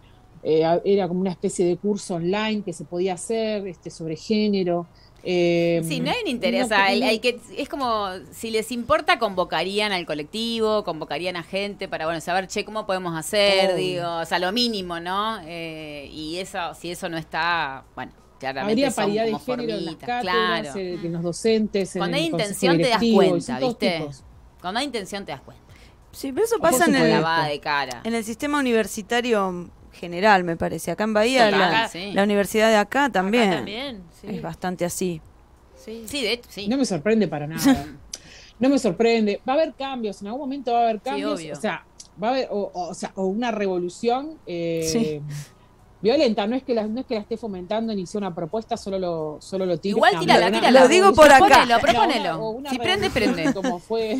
era como una especie de curso online que se podía hacer este, sobre género. Eh, sí, no hay un interés. hay, que, es como, si les importa, convocarían al colectivo, convocarían a gente para, bueno, saber, che, ¿cómo podemos hacer? Digo, o sea, lo mínimo, ¿no? Eh, y eso, si eso no está, bueno, claramente Habría paridad de género en las cátedras, eh, en los docentes, Cuando hay intención te das cuenta, ¿viste? Cuando hay intención te das cuenta. Sí, pero eso pasa en el, de cara. en el sistema universitario general, me parece. Acá en Bahía, la, universidad de acá también, también es bastante así. Sí, de hecho, sí. No me sorprende para nada. no me sorprende. Va a haber cambios, en algún momento va a haber cambios. o sea, va a haber, o, sea, o una revolución. Eh, violenta, no es que la, no es que la esté fomentando ni sea una propuesta, solo lo, solo lo tiro. Igual tírala, tírala. Lo digo por acá. Propónelo, Si prende, prende. Como fue,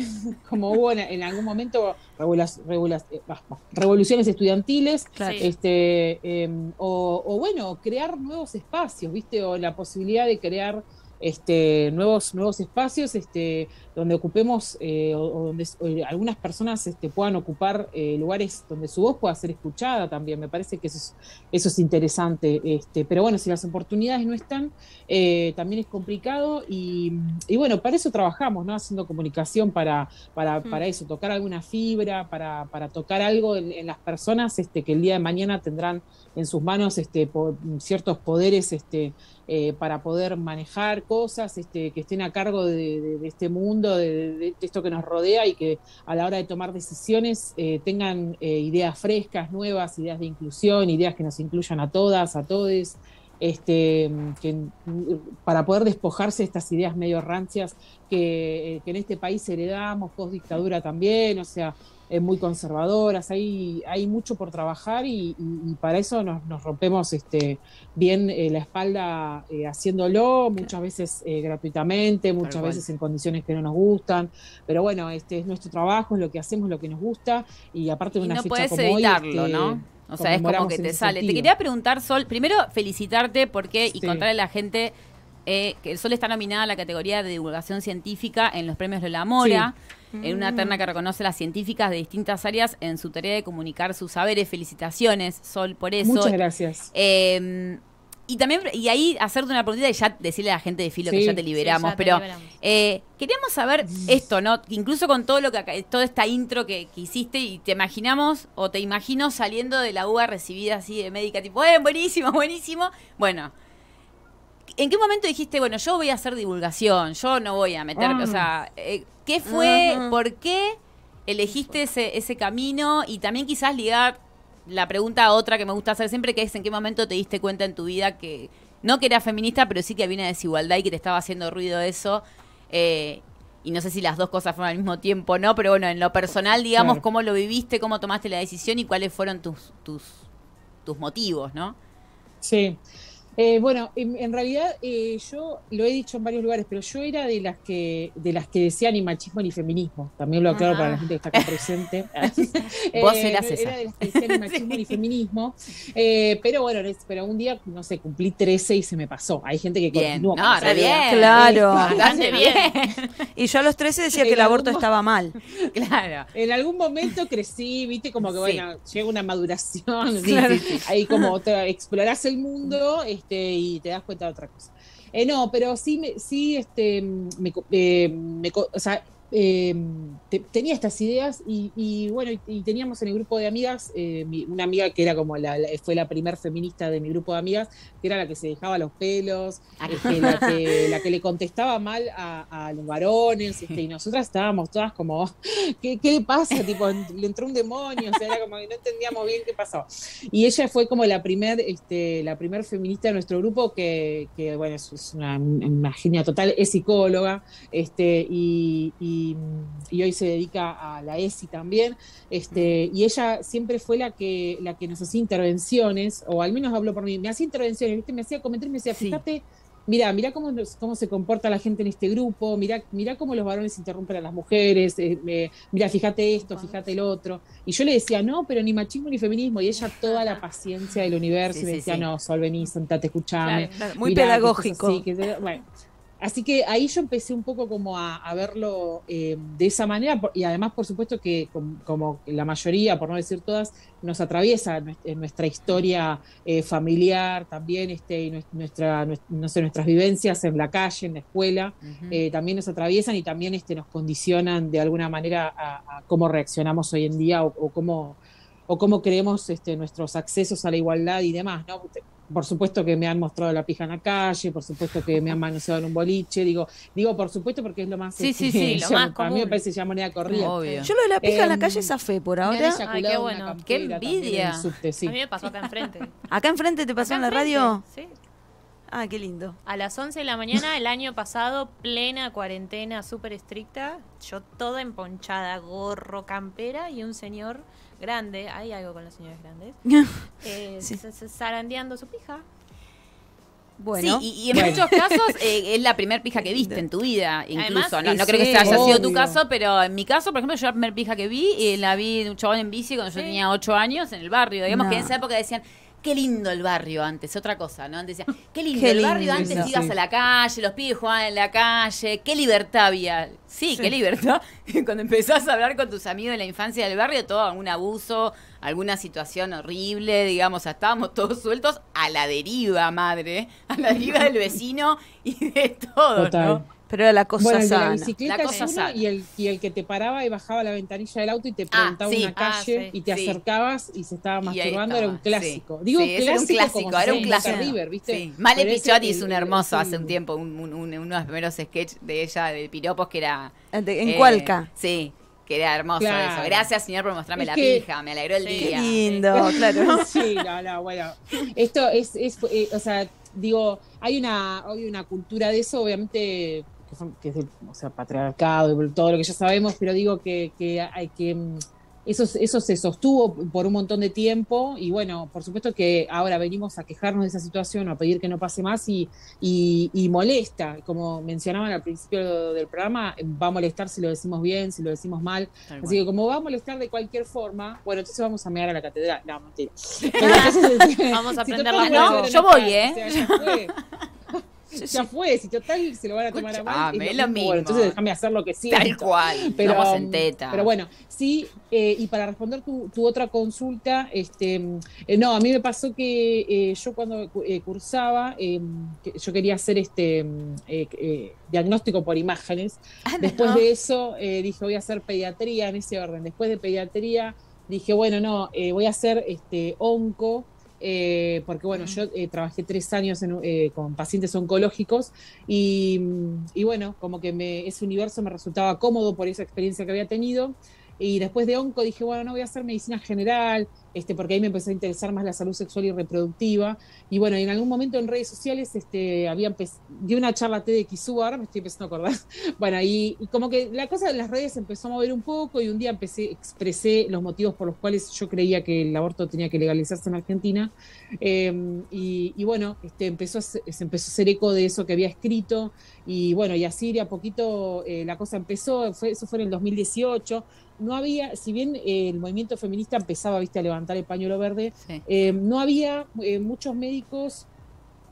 como hubo en, algún momento eh, revoluciones estudiantiles, este, em, o, o, bueno, crear nuevos espacios, ¿viste? O la posibilidad de crear este, nuevos, nuevos espacios este, donde ocupemos eh, o, donde algunas personas este, puedan ocupar eh, lugares donde su voz pueda ser escuchada también. Me parece que eso es, eso es interesante. Este, pero bueno, si las oportunidades no están, eh, también es complicado y, bueno, para eso trabajamos, ¿no? Haciendo comunicación para, para, mm. para eso, tocar alguna fibra, para, para tocar algo en, las personas este, que el día de mañana tendrán en sus manos este, ciertos poderes este, eh, para poder manejar cosas este, que estén a cargo de, este mundo, de, esto que nos rodea y que a la hora de tomar decisiones eh, tengan eh, ideas frescas, nuevas, ideas de inclusión, ideas que nos incluyan a todas, a todos. Este, que, para poder despojarse de estas ideas medio rancias que, que en este país heredamos, post dictadura también, o sea, eh, muy conservadoras, hay, hay mucho por trabajar y, para eso nos, nos, rompemos este, bien eh, la espalda eh, haciéndolo, muchas veces gratuitamente, muchas veces en condiciones que no nos gustan, pero bueno, este es nuestro trabajo, es lo que hacemos, lo que nos gusta y aparte de una no fecha puedes como evitarlo, hoy, ¿no? O sea, es como que te sale. Te quería preguntar, Sol, primero felicitarte porque y contarle a la gente que el Sol está nominada a la categoría de divulgación científica en los premios de la Mora en una terna que reconoce a las científicas de distintas áreas en su tarea de comunicar sus saberes. Felicitaciones, Sol, por eso. Muchas gracias. Eh, y también, y ahí hacerte una preguntita y ya decirle a la gente de Filo que ya te liberamos, pero Eh, queríamos saber esto, ¿no? Incluso con todo lo que toda esta intro que, hiciste y te imaginamos o te imagino saliendo de la UBA recibida así de médica, tipo, eh, buenísimo, buenísimo. Bueno, ¿en qué momento dijiste, bueno, yo voy a hacer divulgación, yo no voy a meterme, o sea, eh, ¿Qué fue? ¿Por qué elegiste ese, ese camino? Y también quizás ligar la pregunta a otra que me gusta hacer siempre, que es en qué momento te diste cuenta en tu vida que no que eras feminista, pero sí que había una desigualdad y que te estaba haciendo ruido eso. Eh, y no sé si las dos cosas fueron al mismo tiempo, ¿no? Pero bueno, en lo personal, digamos, cómo lo viviste, cómo tomaste la decisión y cuáles fueron tus, tus, tus motivos, ¿no? Sí. Eh, bueno, en, realidad eh, yo lo he dicho en varios lugares, pero yo era de las que de las que decían ni machismo ni feminismo. También lo aclaro para la gente que está acá presente. Vos eras esa. Era de las que decían ni machismo ni feminismo. pero bueno, pero un día, no sé, cumplí 13 y se me pasó. Hay gente que bien. continúa. No, está bien. Claro. Bastante bien. Y yo a los 13 decía que el aborto estaba mal. Claro. En algún momento crecí, viste, como que bueno, llega una maduración. Claro. Ahí como te, explorás el mundo. Este, y te das cuenta de otra cosa. Eh, no, pero sí, me, sí, este, me, eh, me, o sea, Em, tenía estas ideas y, bueno, y, teníamos en el grupo de amigas eh, una amiga que era como la, fue la primer feminista de mi grupo de amigas, que era la que se dejaba los pelos, ah. este, la, que, le contestaba mal a, los varones, este, y nosotras estábamos todas como, ¿qué, qué pasa? Tipo, le entró un demonio, o sea, era como que no entendíamos bien qué pasaba. Y ella fue como la primer, este, la primer feminista de nuestro grupo que, bueno, es, una, una, genia total, es psicóloga, este, y y, hoy se dedica a la ESI también, este, y ella siempre fue la que, la que nos hacía intervenciones, o al menos habló por mí, me hacía intervenciones, ¿viste? me hacía comentarios, me decía, fíjate, mira, mira cómo, cómo se comporta la gente en este grupo, mira, mira cómo los varones interrumpen a las mujeres, eh, mira, fíjate esto, fíjate el otro. Y yo le decía, no, pero ni machismo ni feminismo. Y ella toda la paciencia del universo y me decía, no, Sol, vení, sentate, escuchame. muy pedagógico. bueno, Así que ahí yo empecé un poco como a, verlo eh, de esa manera y además por supuesto que como, la mayoría, por no decir todas, nos atraviesa en nuestra historia eh, familiar también, este, nuestra, no sé, nuestras vivencias en la calle, en la escuela, eh, también nos atraviesan y también este, nos condicionan de alguna manera a, cómo reaccionamos hoy en día o, cómo o cómo creemos este, nuestros accesos a la igualdad y demás, ¿no? por supuesto que me han mostrado la pija en la calle, por supuesto que me han manoseado en un boliche, digo, digo por supuesto porque es lo más Sí, sí, sí, lo más Para mí me parece ya moneda corriente. Yo lo de la pija en la calle es fe por ahora. Ay, qué bueno. Qué envidia. A mí me pasó acá enfrente. ¿Acá enfrente te pasó en la radio? Sí. Ah, qué lindo. A las 11 de la mañana el año pasado, plena cuarentena súper estricta, yo toda emponchada, gorro, campera y un señor grande, hay algo con los señores grandes, eh, zarandeando su pija. Bueno, sí, y, en muchos casos eh, es la primera pija que viste en tu vida, incluso. no, creo que haya sido tu caso, pero en mi caso, por ejemplo, yo la primera pija que vi, eh, la vi de un chabón en bici cuando yo tenía 8 años en el barrio. Digamos que en esa época decían, qué lindo el barrio antes, otra cosa, ¿no? Antes decía, qué lindo el barrio antes, ibas a la calle, los pibes jugaban en la calle, qué libertad había. Sí, qué libertad. Cuando empezás a hablar con tus amigos de la infancia del barrio, todo algún abuso, alguna situación horrible, digamos, estábamos todos sueltos a la deriva, madre, a la deriva del vecino y de todo, ¿no? Pero era la cosa bueno, el de la bicicleta Y, el, y el que te paraba y bajaba la ventanilla del auto y te ah, preguntaba una ah, calle y te acercabas y se estaba masturbando, era un clásico. Digo clásico, era un clásico, era un clásico. River, ¿viste? Male Pichotti hizo un hermoso hace un tiempo, un, un, uno de los primeros sketches de ella, de piropos, que era... en eh, Cualca. Sí, que era hermoso eso. Gracias, señor, por mostrarme la pija. Me alegró el día. Qué lindo, claro. sí, no, no, bueno. Esto es, es eh, o sea, digo, hay una, hay una cultura de eso, obviamente que es el, o sea, patriarcado y todo lo que ya sabemos, pero digo que, hay que mm, eso, eso se sostuvo por un montón de tiempo y bueno, por supuesto que ahora venimos a quejarnos de esa situación, a pedir que no pase más y, y, molesta, como mencionaban al principio del programa, va a molestar si lo decimos bien, si lo decimos mal, así que como va a molestar de cualquier forma, bueno, entonces vamos a mirar a la catedral, no, mentira. vamos a aprender las no, yo voy, ¿eh? Ya fue, si total se lo van a tomar a mal. Ah, es lo mismo. entonces déjame hacer lo que sí. Tal cual, pero, en teta. Pero bueno, sí, eh, y para responder tu, otra consulta, este, eh, no, a mí me pasó que eh, yo cuando cursaba, yo quería hacer este diagnóstico por imágenes. Ah, Después de eso dije, voy a hacer pediatría en ese orden. Después de pediatría dije, bueno, no, voy a hacer este onco eh, porque bueno, yo eh, trabajé tres años eh, con pacientes oncológicos y, bueno, como que me, ese universo me resultaba cómodo por esa experiencia que había tenido. Y después de onco dije, bueno, no voy a hacer medicina general, este, porque ahí me empezó a interesar más la salud sexual y reproductiva. Y bueno, en algún momento en redes sociales este, había di una charla TEDx ahora me estoy empezando a acordar. Bueno, y, como que la cosa de las redes empezó a mover un poco y un día empecé, expresé los motivos por los cuales yo creía que el aborto tenía que legalizarse en Argentina. Em, y, bueno, este, empezó se empezó a hacer eco de eso que había escrito. Y bueno, y así de a poquito eh, la cosa empezó, fue, eso fue en el 2018 no había, si bien eh, el movimiento feminista empezaba, viste, a levantar el pañuelo verde, eh, no había eh, muchos médicos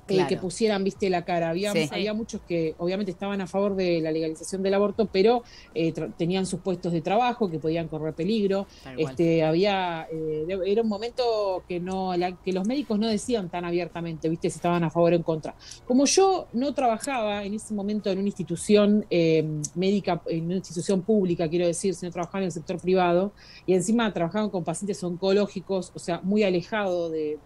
que pusieran, viste, la cara. Había, había muchos que obviamente estaban a favor de la legalización del aborto, pero eh, tenían sus puestos de trabajo que podían correr peligro. Este, había, eh, era un momento que no, que los médicos no decían tan abiertamente, viste, si estaban a favor o en contra. Como yo no trabajaba en ese momento en una institución em, médica, en una institución pública, quiero decir, sino trabajaba en el sector privado, y encima trabajaba con pacientes oncológicos, o sea, muy alejado del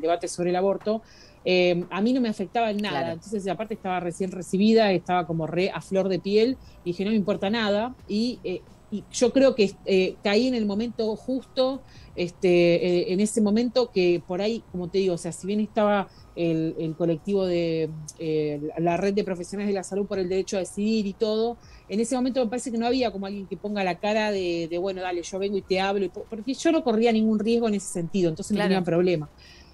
debate sobre el aborto, eh, a mí no me afectaba en nada. Entonces, aparte estaba recién recibida, estaba como re a flor de piel, y dije, no me importa nada. Y, eh, yo creo que eh, caí en el momento justo, este, en ese momento que por ahí, como te digo, o sea, si bien estaba el, colectivo de la red de profesionales de la salud por el derecho a decidir y todo, en ese momento me parece que no había como alguien que ponga la cara de, bueno, dale, yo vengo y te hablo, porque yo no corría ningún riesgo en ese sentido, entonces no tenía problema.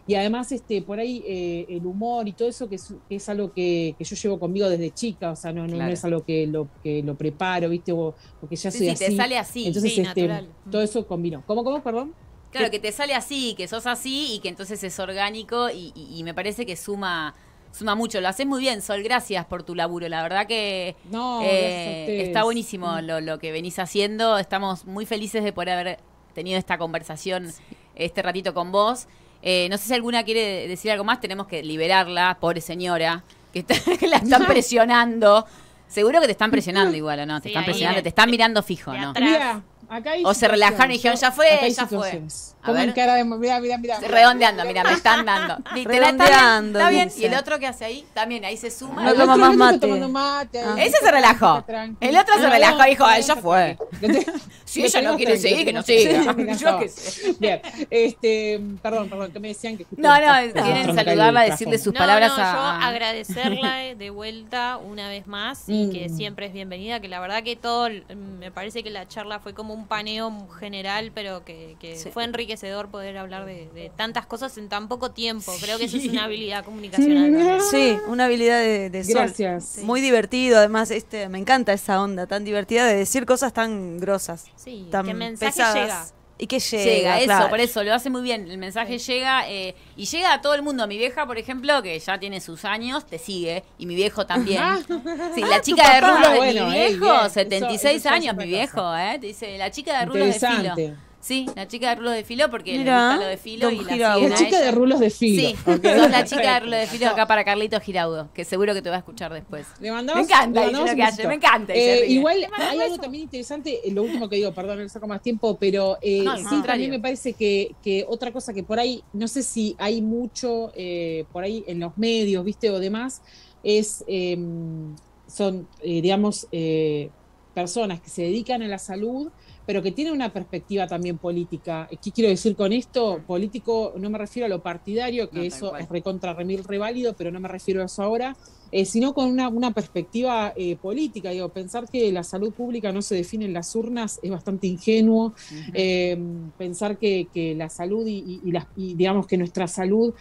Y además, este, por ahí eh, el humor y todo eso, que es, algo que, yo llevo conmigo desde chica, o sea, no, no, es algo que lo, que lo preparo, ¿viste? O, porque ya soy así. te sale así. Entonces, este, todo eso combinó. ¿Cómo, cómo, perdón? Claro, que te sale así, que sos así y que entonces es orgánico y, me parece que suma suma mucho. Lo haces muy bien, Sol. Gracias por tu laburo. La verdad que eh, está buenísimo mm. lo, lo, que venís haciendo. Estamos muy felices de poder haber tenido esta conversación este ratito con vos. Eh, no sé si alguna quiere decir algo más, tenemos que liberarla, pobre señora, que, la están presionando. Seguro que te están presionando igual, ¿o no? Te están presionando, te están mirando fijo, ¿no? O se relajaron y dijeron, ya fue, ya fue. A ver. cara de, mira, mira, mira. Redondeando, mira, me están dando. Redondeando. Está bien. Y el otro que hace ahí, también ahí se suma. No toma más mate. Ah. Ese se relajó. El otro se relajó y dijo, ya fue. Si ella no quiere seguir, que no siga. Yo qué sé. Bien. Este, perdón, perdón, que me decían que. No, no, quieren saludarla, decirle sus palabras a. Yo agradecerla de vuelta una vez más y que mm. siempre es bienvenida. Que la verdad que todo, me parece que la charla fue como un paneo general, pero que, fue enriquecedor poder hablar de, tantas cosas en tan poco tiempo. Creo que eso es una habilidad comunicacional. Sí, una habilidad de, de Gracias. Muy divertido, además, este, me encanta esa onda tan divertida de decir cosas tan grosas. Sí, tan que mensaje llega. Y que llega. Llega, eso, por eso, lo hace muy bien. El mensaje llega eh, y llega a todo el mundo. Mi vieja, por ejemplo, que ya tiene sus años, te sigue. Y mi viejo también. sí, la chica de rulos de mi viejo, 76 años, mi viejo, ¿eh? Te dice, la chica de rulos de filo. Sí, la chica de rulos de filo porque le gusta lo de filo y la La chica de rulos de filo. Sí, sos la chica de rulos de filo acá para Carlito Giraudo, que seguro que te va a escuchar después. Le mandamos, me encanta, lo que hace, me encanta. Eh, igual hay algo también interesante, eh, lo último que digo, perdón, no saco más tiempo, pero eh, sí, también me parece que, que, otra cosa que por ahí, no sé si hay mucho eh, por ahí en los medios, viste, o demás, es, em, son, digamos, personas que se dedican a la salud pero que tiene una perspectiva también política. ¿Qué quiero decir con esto? Político, no me refiero a lo partidario, que eso es recontra remil reválido, pero no me refiero a eso ahora, eh, sino con una, una perspectiva eh, política. Digo, pensar que la salud pública no se define en las urnas es bastante ingenuo. Eh, pensar que, que, la salud y, y, las, y, digamos que nuestra salud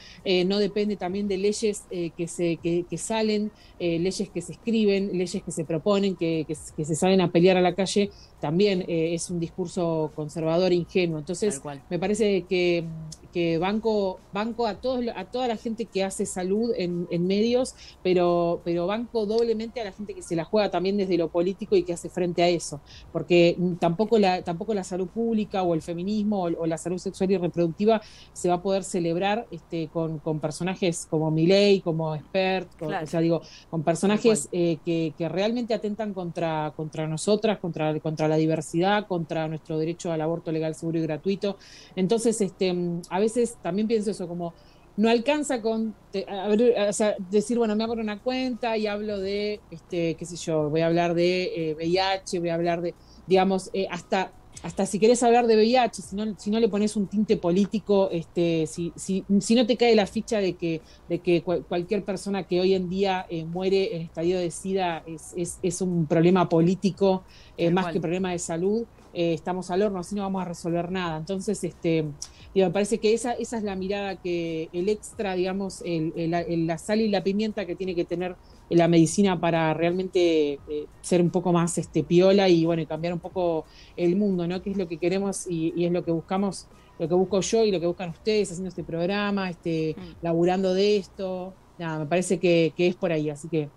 no depende también de leyes que, se, que, que salen, leyes que se escriben, leyes que se proponen, que, que, se salen a pelear a la calle, también es un discurso conservador e ingenuo. Entonces, me parece que que banco, banco a todos, a toda la gente que hace salud en, medios, pero, pero banco doblemente a la gente que se la juega también desde lo político y que hace frente a eso, porque tampoco la, tampoco la salud pública o el feminismo o, la salud sexual y reproductiva se va a poder celebrar este, con, con personajes como Milei, como Expert, o sea, digo, con personajes eh, que, que, realmente atentan contra, contra nosotras, contra, contra la diversidad, contra nuestro derecho al aborto legal, seguro y gratuito. Entonces, este, a veces también pienso eso, como no alcanza con decir, bueno, me abro una cuenta y hablo de, este, qué sé yo, voy a hablar de VIH, eh, voy a hablar de, digamos, eh, hasta hasta si querés hablar de VIH, si no, si no le pones un tinte político, este, si, si, si no te cae la ficha de que, de que cualquier persona que hoy en día eh, muere en estadio de SIDA es, es, un problema político eh, más que problema de salud, estamos al horno, así no vamos a resolver nada. Entonces, este, me parece que esa, esa es la mirada que el extra, digamos, el, la sal y la pimienta que tiene que tener la medicina para realmente eh, ser un poco más este, piola y bueno, cambiar un poco el mundo, ¿no? Que es lo que queremos y, es lo que buscamos, lo que busco yo y lo que buscan ustedes haciendo este programa, este, mm. laburando de esto. Nada, me parece que, es por ahí, así que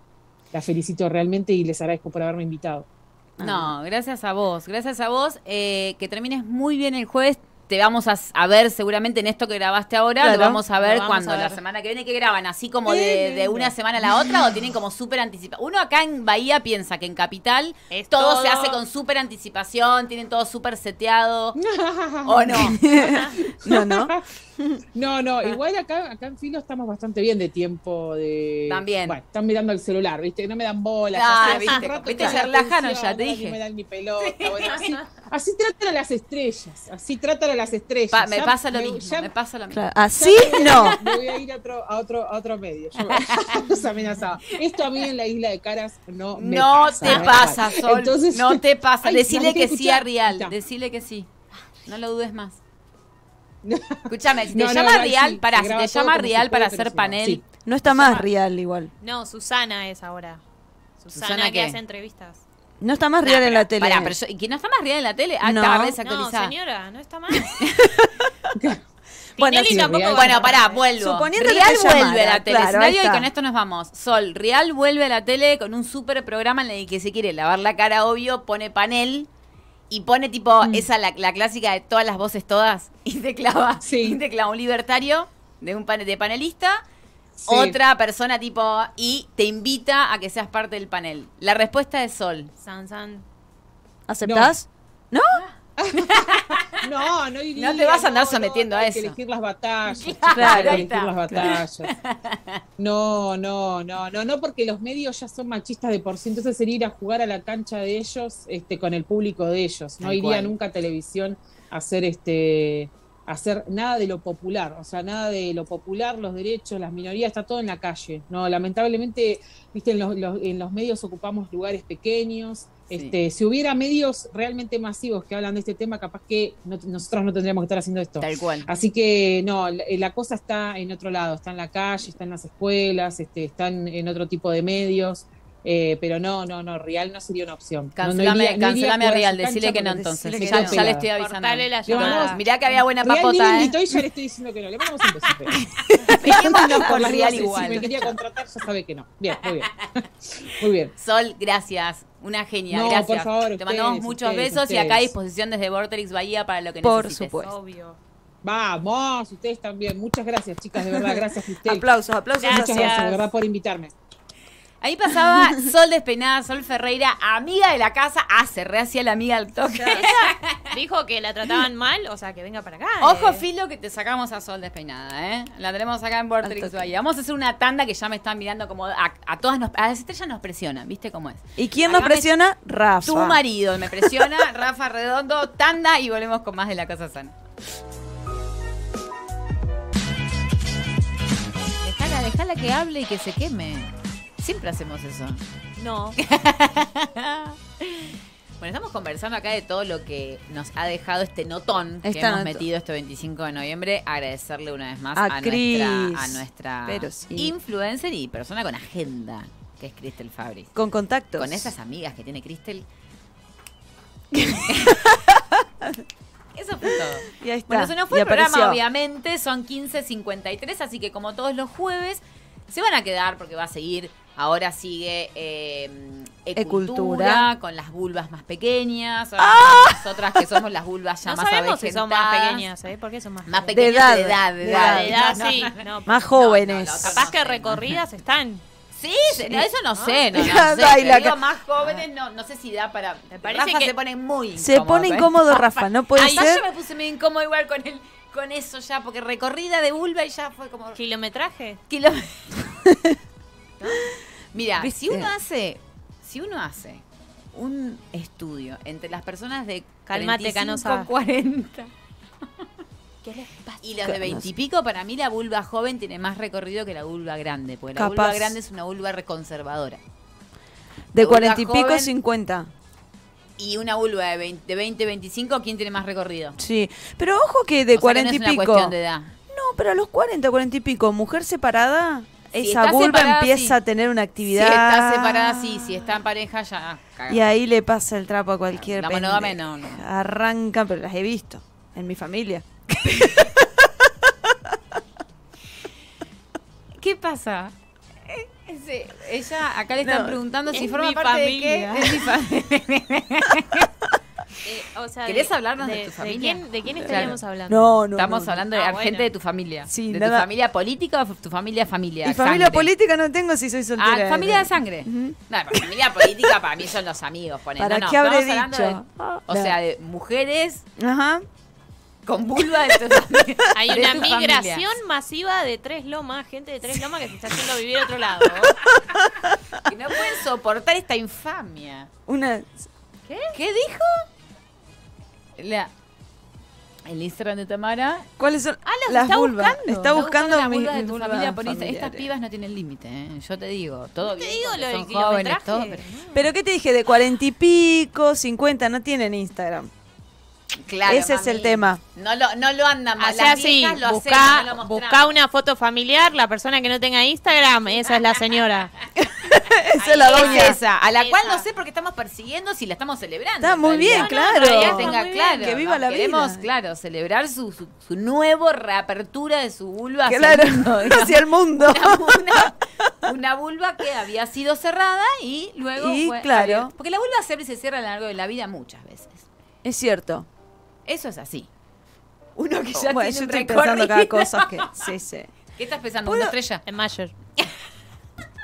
la felicito realmente y les agradezco por haberme invitado. No, gracias a vos, gracias a vos. Eh, que termines muy bien el jueves te vamos a, ver seguramente en esto que grabaste ahora, lo vamos a ver cuando la semana que viene que graban, así como de, una semana a la otra o tinen como súper anticipación. Uno acá en Bahía piensa que en Capital todo, se hace con súper anticipación, tienen todo súper seteado. ¿O no? no, no. No, no, igual acá, acá en Filo estamos bastante bien de tiempo de. También. Bueno, están mirando el celular, ¿viste? No me dan bola. Ah, viste, viste, se relajaron ya, te dije. No me dan mi pelota. Bueno, así, así tratan a las estrellas. Así tratan a las estrellas. me pasa lo mismo. me pasa lo mismo. así no. Me voy a ir a otro, a otro, a otro medio. Yo, amenazaba. Esto a mí en la isla de Caras no me no pasa. Te ¿eh? pasa, Sol. Entonces, no te pasa. Decile que sí a Real. Decile que sí. No lo dudes más. Escúchame, si te llama Real, para, si te llama Real para hacer panel. No está más Real igual. No, Susana es ahora. Susana, que hace entrevistas. No está más Real en la tele. Pará, pero ¿y quién no está más Real en la tele? Ah, no. estaba desactualizada. No, señora, no está más. bueno, sí, tampoco, bueno, pará, vuelvo. Suponiendo Real vuelve a la tele. Claro, y con esto nos vamos. Sol, Real vuelve a la tele con un súper programa en el que se quiere lavar la cara, obvio, pone panel y pone tipo mm. esa la, clásica de todas las voces todas y te clava, sí. te clava un libertario de un panel de panelista, otra persona tipo y te invita a que seas parte del panel. La respuesta es Sol. San San. ¿Aceptás? ¿No? no, no iría. No te vas a andar sometiendo a eso. Hay que elegir las batallas. Claro, hay que elegir las batallas. No, no, no, no, no, porque los medios ya son machistas de por sí. Entonces sería ir a jugar a la cancha de ellos, este, con el público de ellos. No iría nunca a televisión a hacer este hacer nada de lo popular, o sea, nada de lo popular, los derechos, las minorías, está todo en la calle. No, lamentablemente, viste, en los, en los medios ocupamos lugares pequeños, este, si hubiera medios realmente masivos que hablan de este tema, capaz que nosotros no tendríamos que estar haciendo esto. Tal cual. Así que no, la, cosa está en otro lado, está en la calle, está en las escuelas, este, están en otro tipo de medios. Eh, pero no, no, no, Real no sería una opción. Cancelame, no, a Real, decile que no entonces. ya, ya, le estoy avisando. La Mirá que había buena papota. Real ¿eh? y ya le estoy diciendo que no. Le mandamos un con Real igual. Si me quería contratar, ya sabe que no. Bien, muy bien. muy bien. Sol, gracias. Una genia, no, gracias. Por favor, Te mandamos muchos besos y acá a disposición desde Vorterix Bahía para lo que por necesites. Por supuesto. Obvio. Vamos, ustedes también. Muchas gracias, chicas, de verdad. Gracias a ustedes. Aplausos, aplausos. Muchas gracias, de verdad, por invitarme. Ahí pasaba Sol Despeinada, Sol Ferreira, amiga de la casa. Ah, se rehacía la amiga al toque. dijo que la trataban mal, o sea, que venga para acá. Ojo, eh. Filo, que te sacamos a Sol Despeinada, ¿eh? La tenemos acá en Vortex Vamos a hacer una tanda que ya me están mirando como a, todas nos, a las estrellas nos presionan, ¿viste cómo es? ¿Y quién nos presiona? Rafa. Tu marido me presiona, Rafa Redondo, tanda y volvemos con más de la Casa Sana. Déjala, déjala que hable y que se queme. Siempre hacemos eso. No. Bueno, estamos conversando acá de todo lo que nos ha dejado este notón que hemos metido este 25 de noviembre. Agradecerle una vez más a, nuestra, influencer y persona con agenda, que es Cristel Fabri. Con contactos. Con esas amigas que tiene Cristel. Eso fue todo. Y ahí está. Bueno, se nos fue el programa, obviamente. Son 15.53, así que como todos los jueves, se van a quedar porque va a seguir Ahora sigue eh, Ecultura, con las vulvas más pequeñas. ¡Ah! Nosotras que somos las vulvas ya más sabemos si son más pequeñas, ¿eh? ¿Por qué son más, más pequeñas? De edad, de edad. De edad, sí. más jóvenes. Capaz que recorridas están. Sí, eso no sé, no, sé. Digo, más jóvenes no, no sé si da para. Me parece Rafa que se pone muy incómodo. Se pone incómodo Rafa, no puede ser. yo me puse muy incómodo igual con el con eso ya, porque recorrida de vulva y ya fue como. ¿Kilometraje? Kilometraje. Mira, si uno hace, si uno hace un estudio entre las personas de Calmate, 35, 40 y los de 20 y pico, para mí la vulva joven tiene más recorrido que la vulva grande, porque la vulva grande es una vulva reconservadora. De 40 y pico, 50. Y una vulva de 20, 20, 25, ¿quién tiene más recorrido? Sí, pero ojo que de 40 y pico. de edad. No, pero a los 40, 40 y pico, mujer separada, esa vulva empieza a tener una actividad. Si está separada, sí, si está en pareja, ya. Y ahí le pasa el trapo a cualquier La monógame no, no. Arranca, pero las he visto en mi familia. ¿Qué pasa? Ella, acá le están preguntando si forma parte de qué. Es mi familia. Eh, o sea, ¿Querés hablarnos de, tu familia? ¿De quién, estaríamos hablando? No, no. Estamos hablando de ah, gente de tu familia. Sí, ¿De tu familia política o tu familia familiar? Y familia política no tengo si soy soltera. Ah, familia de sangre. No, familia política para mí son los amigos. ¿Para qué habré dicho? o sea, de mujeres Ajá con vulva Hay una migración masiva de Tres Lomas, gente de Tres Lomas que se está haciendo vivir a otro lado. y no pueden soportar esta infamia. Una... ¿Qué? ¿Qué dijo? La... El Instagram de Tamara. ¿Cuáles son ah, las está vulvas? Buscando. Está buscando de tu familia por Estas pibas no tienen límite, ¿eh? Yo te digo, todo te bien. digo lo son jóvenes, todo, pero... pero ¿qué te dije? De cuarenta y pico, cincuenta, no tienen Instagram. Claro, Ese es el tema. No lo, no lo andan mal. Las así, lo busca, busca una foto familiar, la persona que no tenga Instagram, esa es la señora. esa es la doña. esa, a la cual no sé por qué estamos persiguiendo si la estamos celebrando. Está muy bien, claro. tenga claro. Que viva la queremos, vida. claro, celebrar su, su, nuevo reapertura de su vulva hacia el mundo. hacia el mundo. Una, vulva que había sido cerrada y luego y, claro. porque la vulva siempre se cierra a lo largo de la vida muchas veces. Es cierto. Eso es así. Uno que ya bueno, tiene yo estoy pensando cada cosa que... Sí, sí. ¿Qué estás pensando? ¿Una estrella? En Mayer.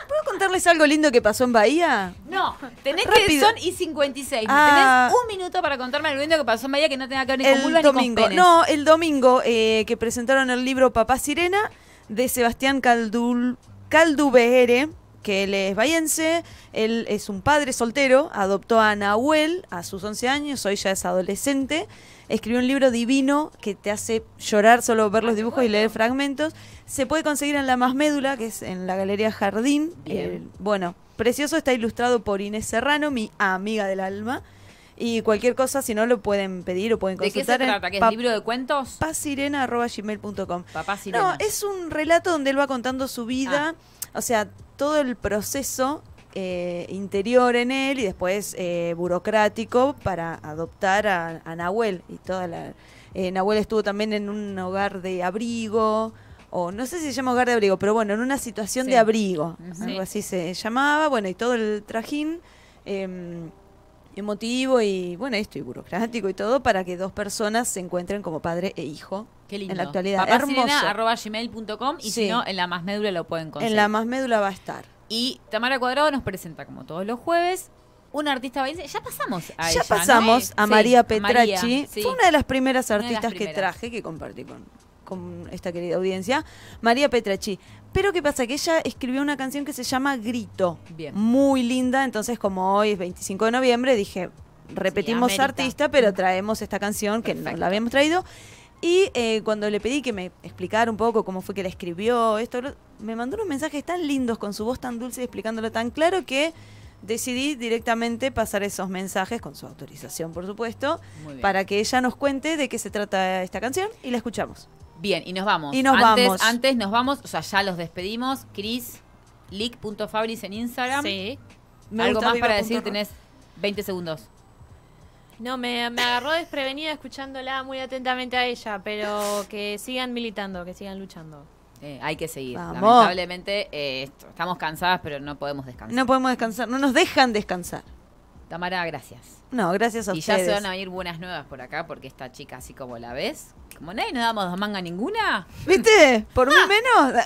¿Puedo contarles algo lindo que pasó en Bahía? No, tenés que son y 56. Ah, tenés un minuto para contarme algo lindo que pasó en Bahía que no tenga que ver ni con vulvas domingo. ni con penes. No, el domingo eh, que presentaron el libro Papá Sirena de Sebastián Caldul, Caldubeere, que él es bahiense, él es un padre soltero, adoptó a Nahuel a sus 11 años, hoy ya es adolescente, escribió un libro divino que te hace llorar solo ver los dibujos y leer fragmentos. Se puede conseguir en La Más Médula, que es en la Galería Jardín. Eh, bueno, precioso, está ilustrado por Inés Serrano, mi amiga del alma. Y cualquier cosa, si no, lo pueden pedir o pueden consultar. ¿De qué se trata? ¿Qué es libro de cuentos? Papasirena.gmail.com No, es un relato donde él va contando su vida, ah. o sea, todo el proceso eh, interior en él y después eh, burocrático para adoptar a, Nahuel. Y toda la, eh, Nahuel estuvo también en un hogar de abrigo, o no sé si se llama hogar de abrigo, pero bueno, en una situación de abrigo, algo así se llamaba, bueno, y todo el trajín em, emotivo y bueno, esto y burocrático y todo para que dos personas se encuentren como padre e hijo. En la actualidad. gmail.com y si no, en la más médula lo pueden conseguir. En la más médula va a estar. Y Tamara Cuadrado nos presenta, como todos los jueves, una artista. Ya pasamos a Ya pasamos a María Petracci. Fue una de las primeras artistas que traje, que compartí con, con esta querida audiencia. María Petracci. Pero ¿qué pasa? Que ella escribió una canción que se llama Grito. Bien. Muy linda. Entonces, como hoy es 25 de noviembre, dije, repetimos artista, pero traemos esta canción que no la habíamos traído. Y eh, cuando le pedí que me explicara un poco cómo fue que la escribió, esto, me mandó unos mensajes tan lindos con su voz tan dulce y explicándolo tan claro que decidí directamente pasar esos mensajes, con su autorización por supuesto, para que ella nos cuente de qué se trata esta canción y la escuchamos. Bien, y nos vamos. Y nos antes, vamos. Antes nos vamos, o sea, ya los despedimos. Cris, leak.fabris en Instagram. Sí. Algo más para decir, tenés 20 segundos. No, me, agarró desprevenida escuchándola muy atentamente a ella, pero que sigan militando, que sigan luchando. Eh, hay que seguir. Lamentablemente eh, estamos cansadas, pero no podemos descansar. No podemos descansar, no nos dejan descansar. Tamara, gracias. No, gracias a ustedes. Y ya se van a venir buenas nuevas por acá, porque esta chica, así como la ves, como nadie nos damos manga ninguna. ¿Viste? Por mí menos.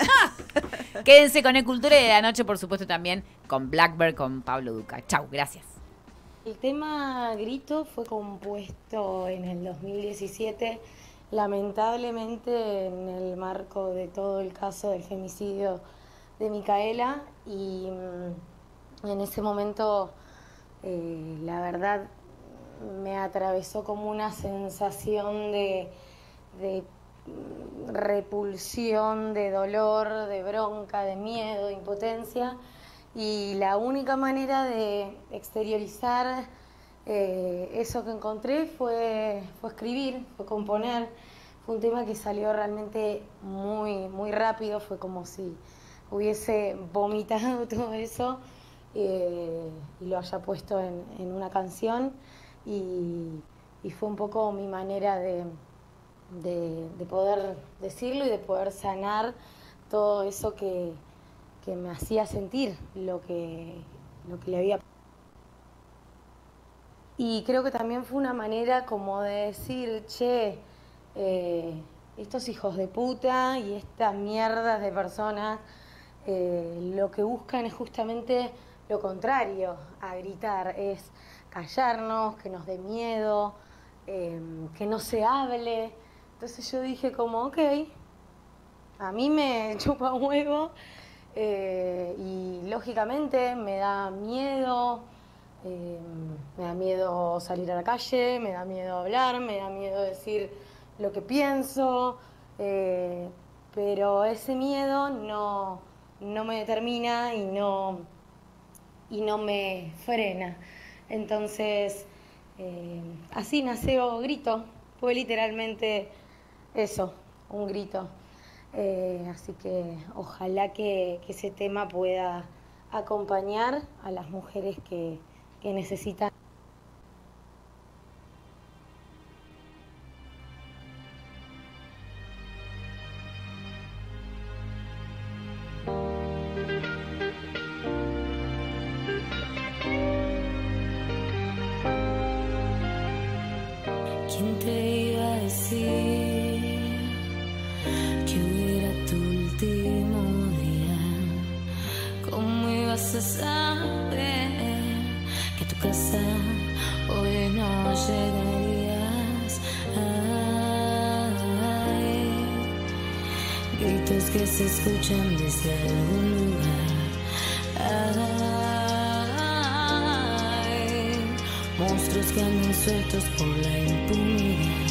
Quédense con el Cultura y de la Noche, por supuesto, también con Blackbird, con Pablo Duca. Chau, gracias. El tema Grito fue compuesto en el 2017, lamentablemente en el marco de todo el caso del femicidio de Micaela y mm, en ese momento eh, la verdad me atravesó como una sensación de, de mm, repulsión, de dolor, de bronca, de miedo, de impotencia. Y la única manera de exteriorizar eh, eso que encontré fue, fue escribir, fue componer. Fue un tema que salió realmente muy, muy rápido, fue como si hubiese vomitado todo eso eh, y lo haya puesto en, una canción y, fue un poco mi manera de, de, poder decirlo y de poder sanar todo eso que, que me hacía sentir lo que, lo que le había y creo que también fue una manera como de decir, che, eh, estos hijos de puta y estas mierdas de personas eh, lo que buscan es justamente lo contrario a gritar, es callarnos, que nos dé miedo, eh, que no se hable. Entonces yo dije como, ok, a mí me chupa huevo eh, y lógicamente me da miedo, eh, me da miedo salir a la calle, me da miedo hablar, me da miedo decir lo que pienso, eh, pero ese miedo no, no me determina y no, y no me frena. Entonces, así nació Grito, fue literalmente eso, un grito. Eh, así que ojalá que, que, ese tema pueda acompañar a las mujeres que, que necesitan. Se escuchan desde algún lugar. Monstruos que andan sueltos por la impunidad.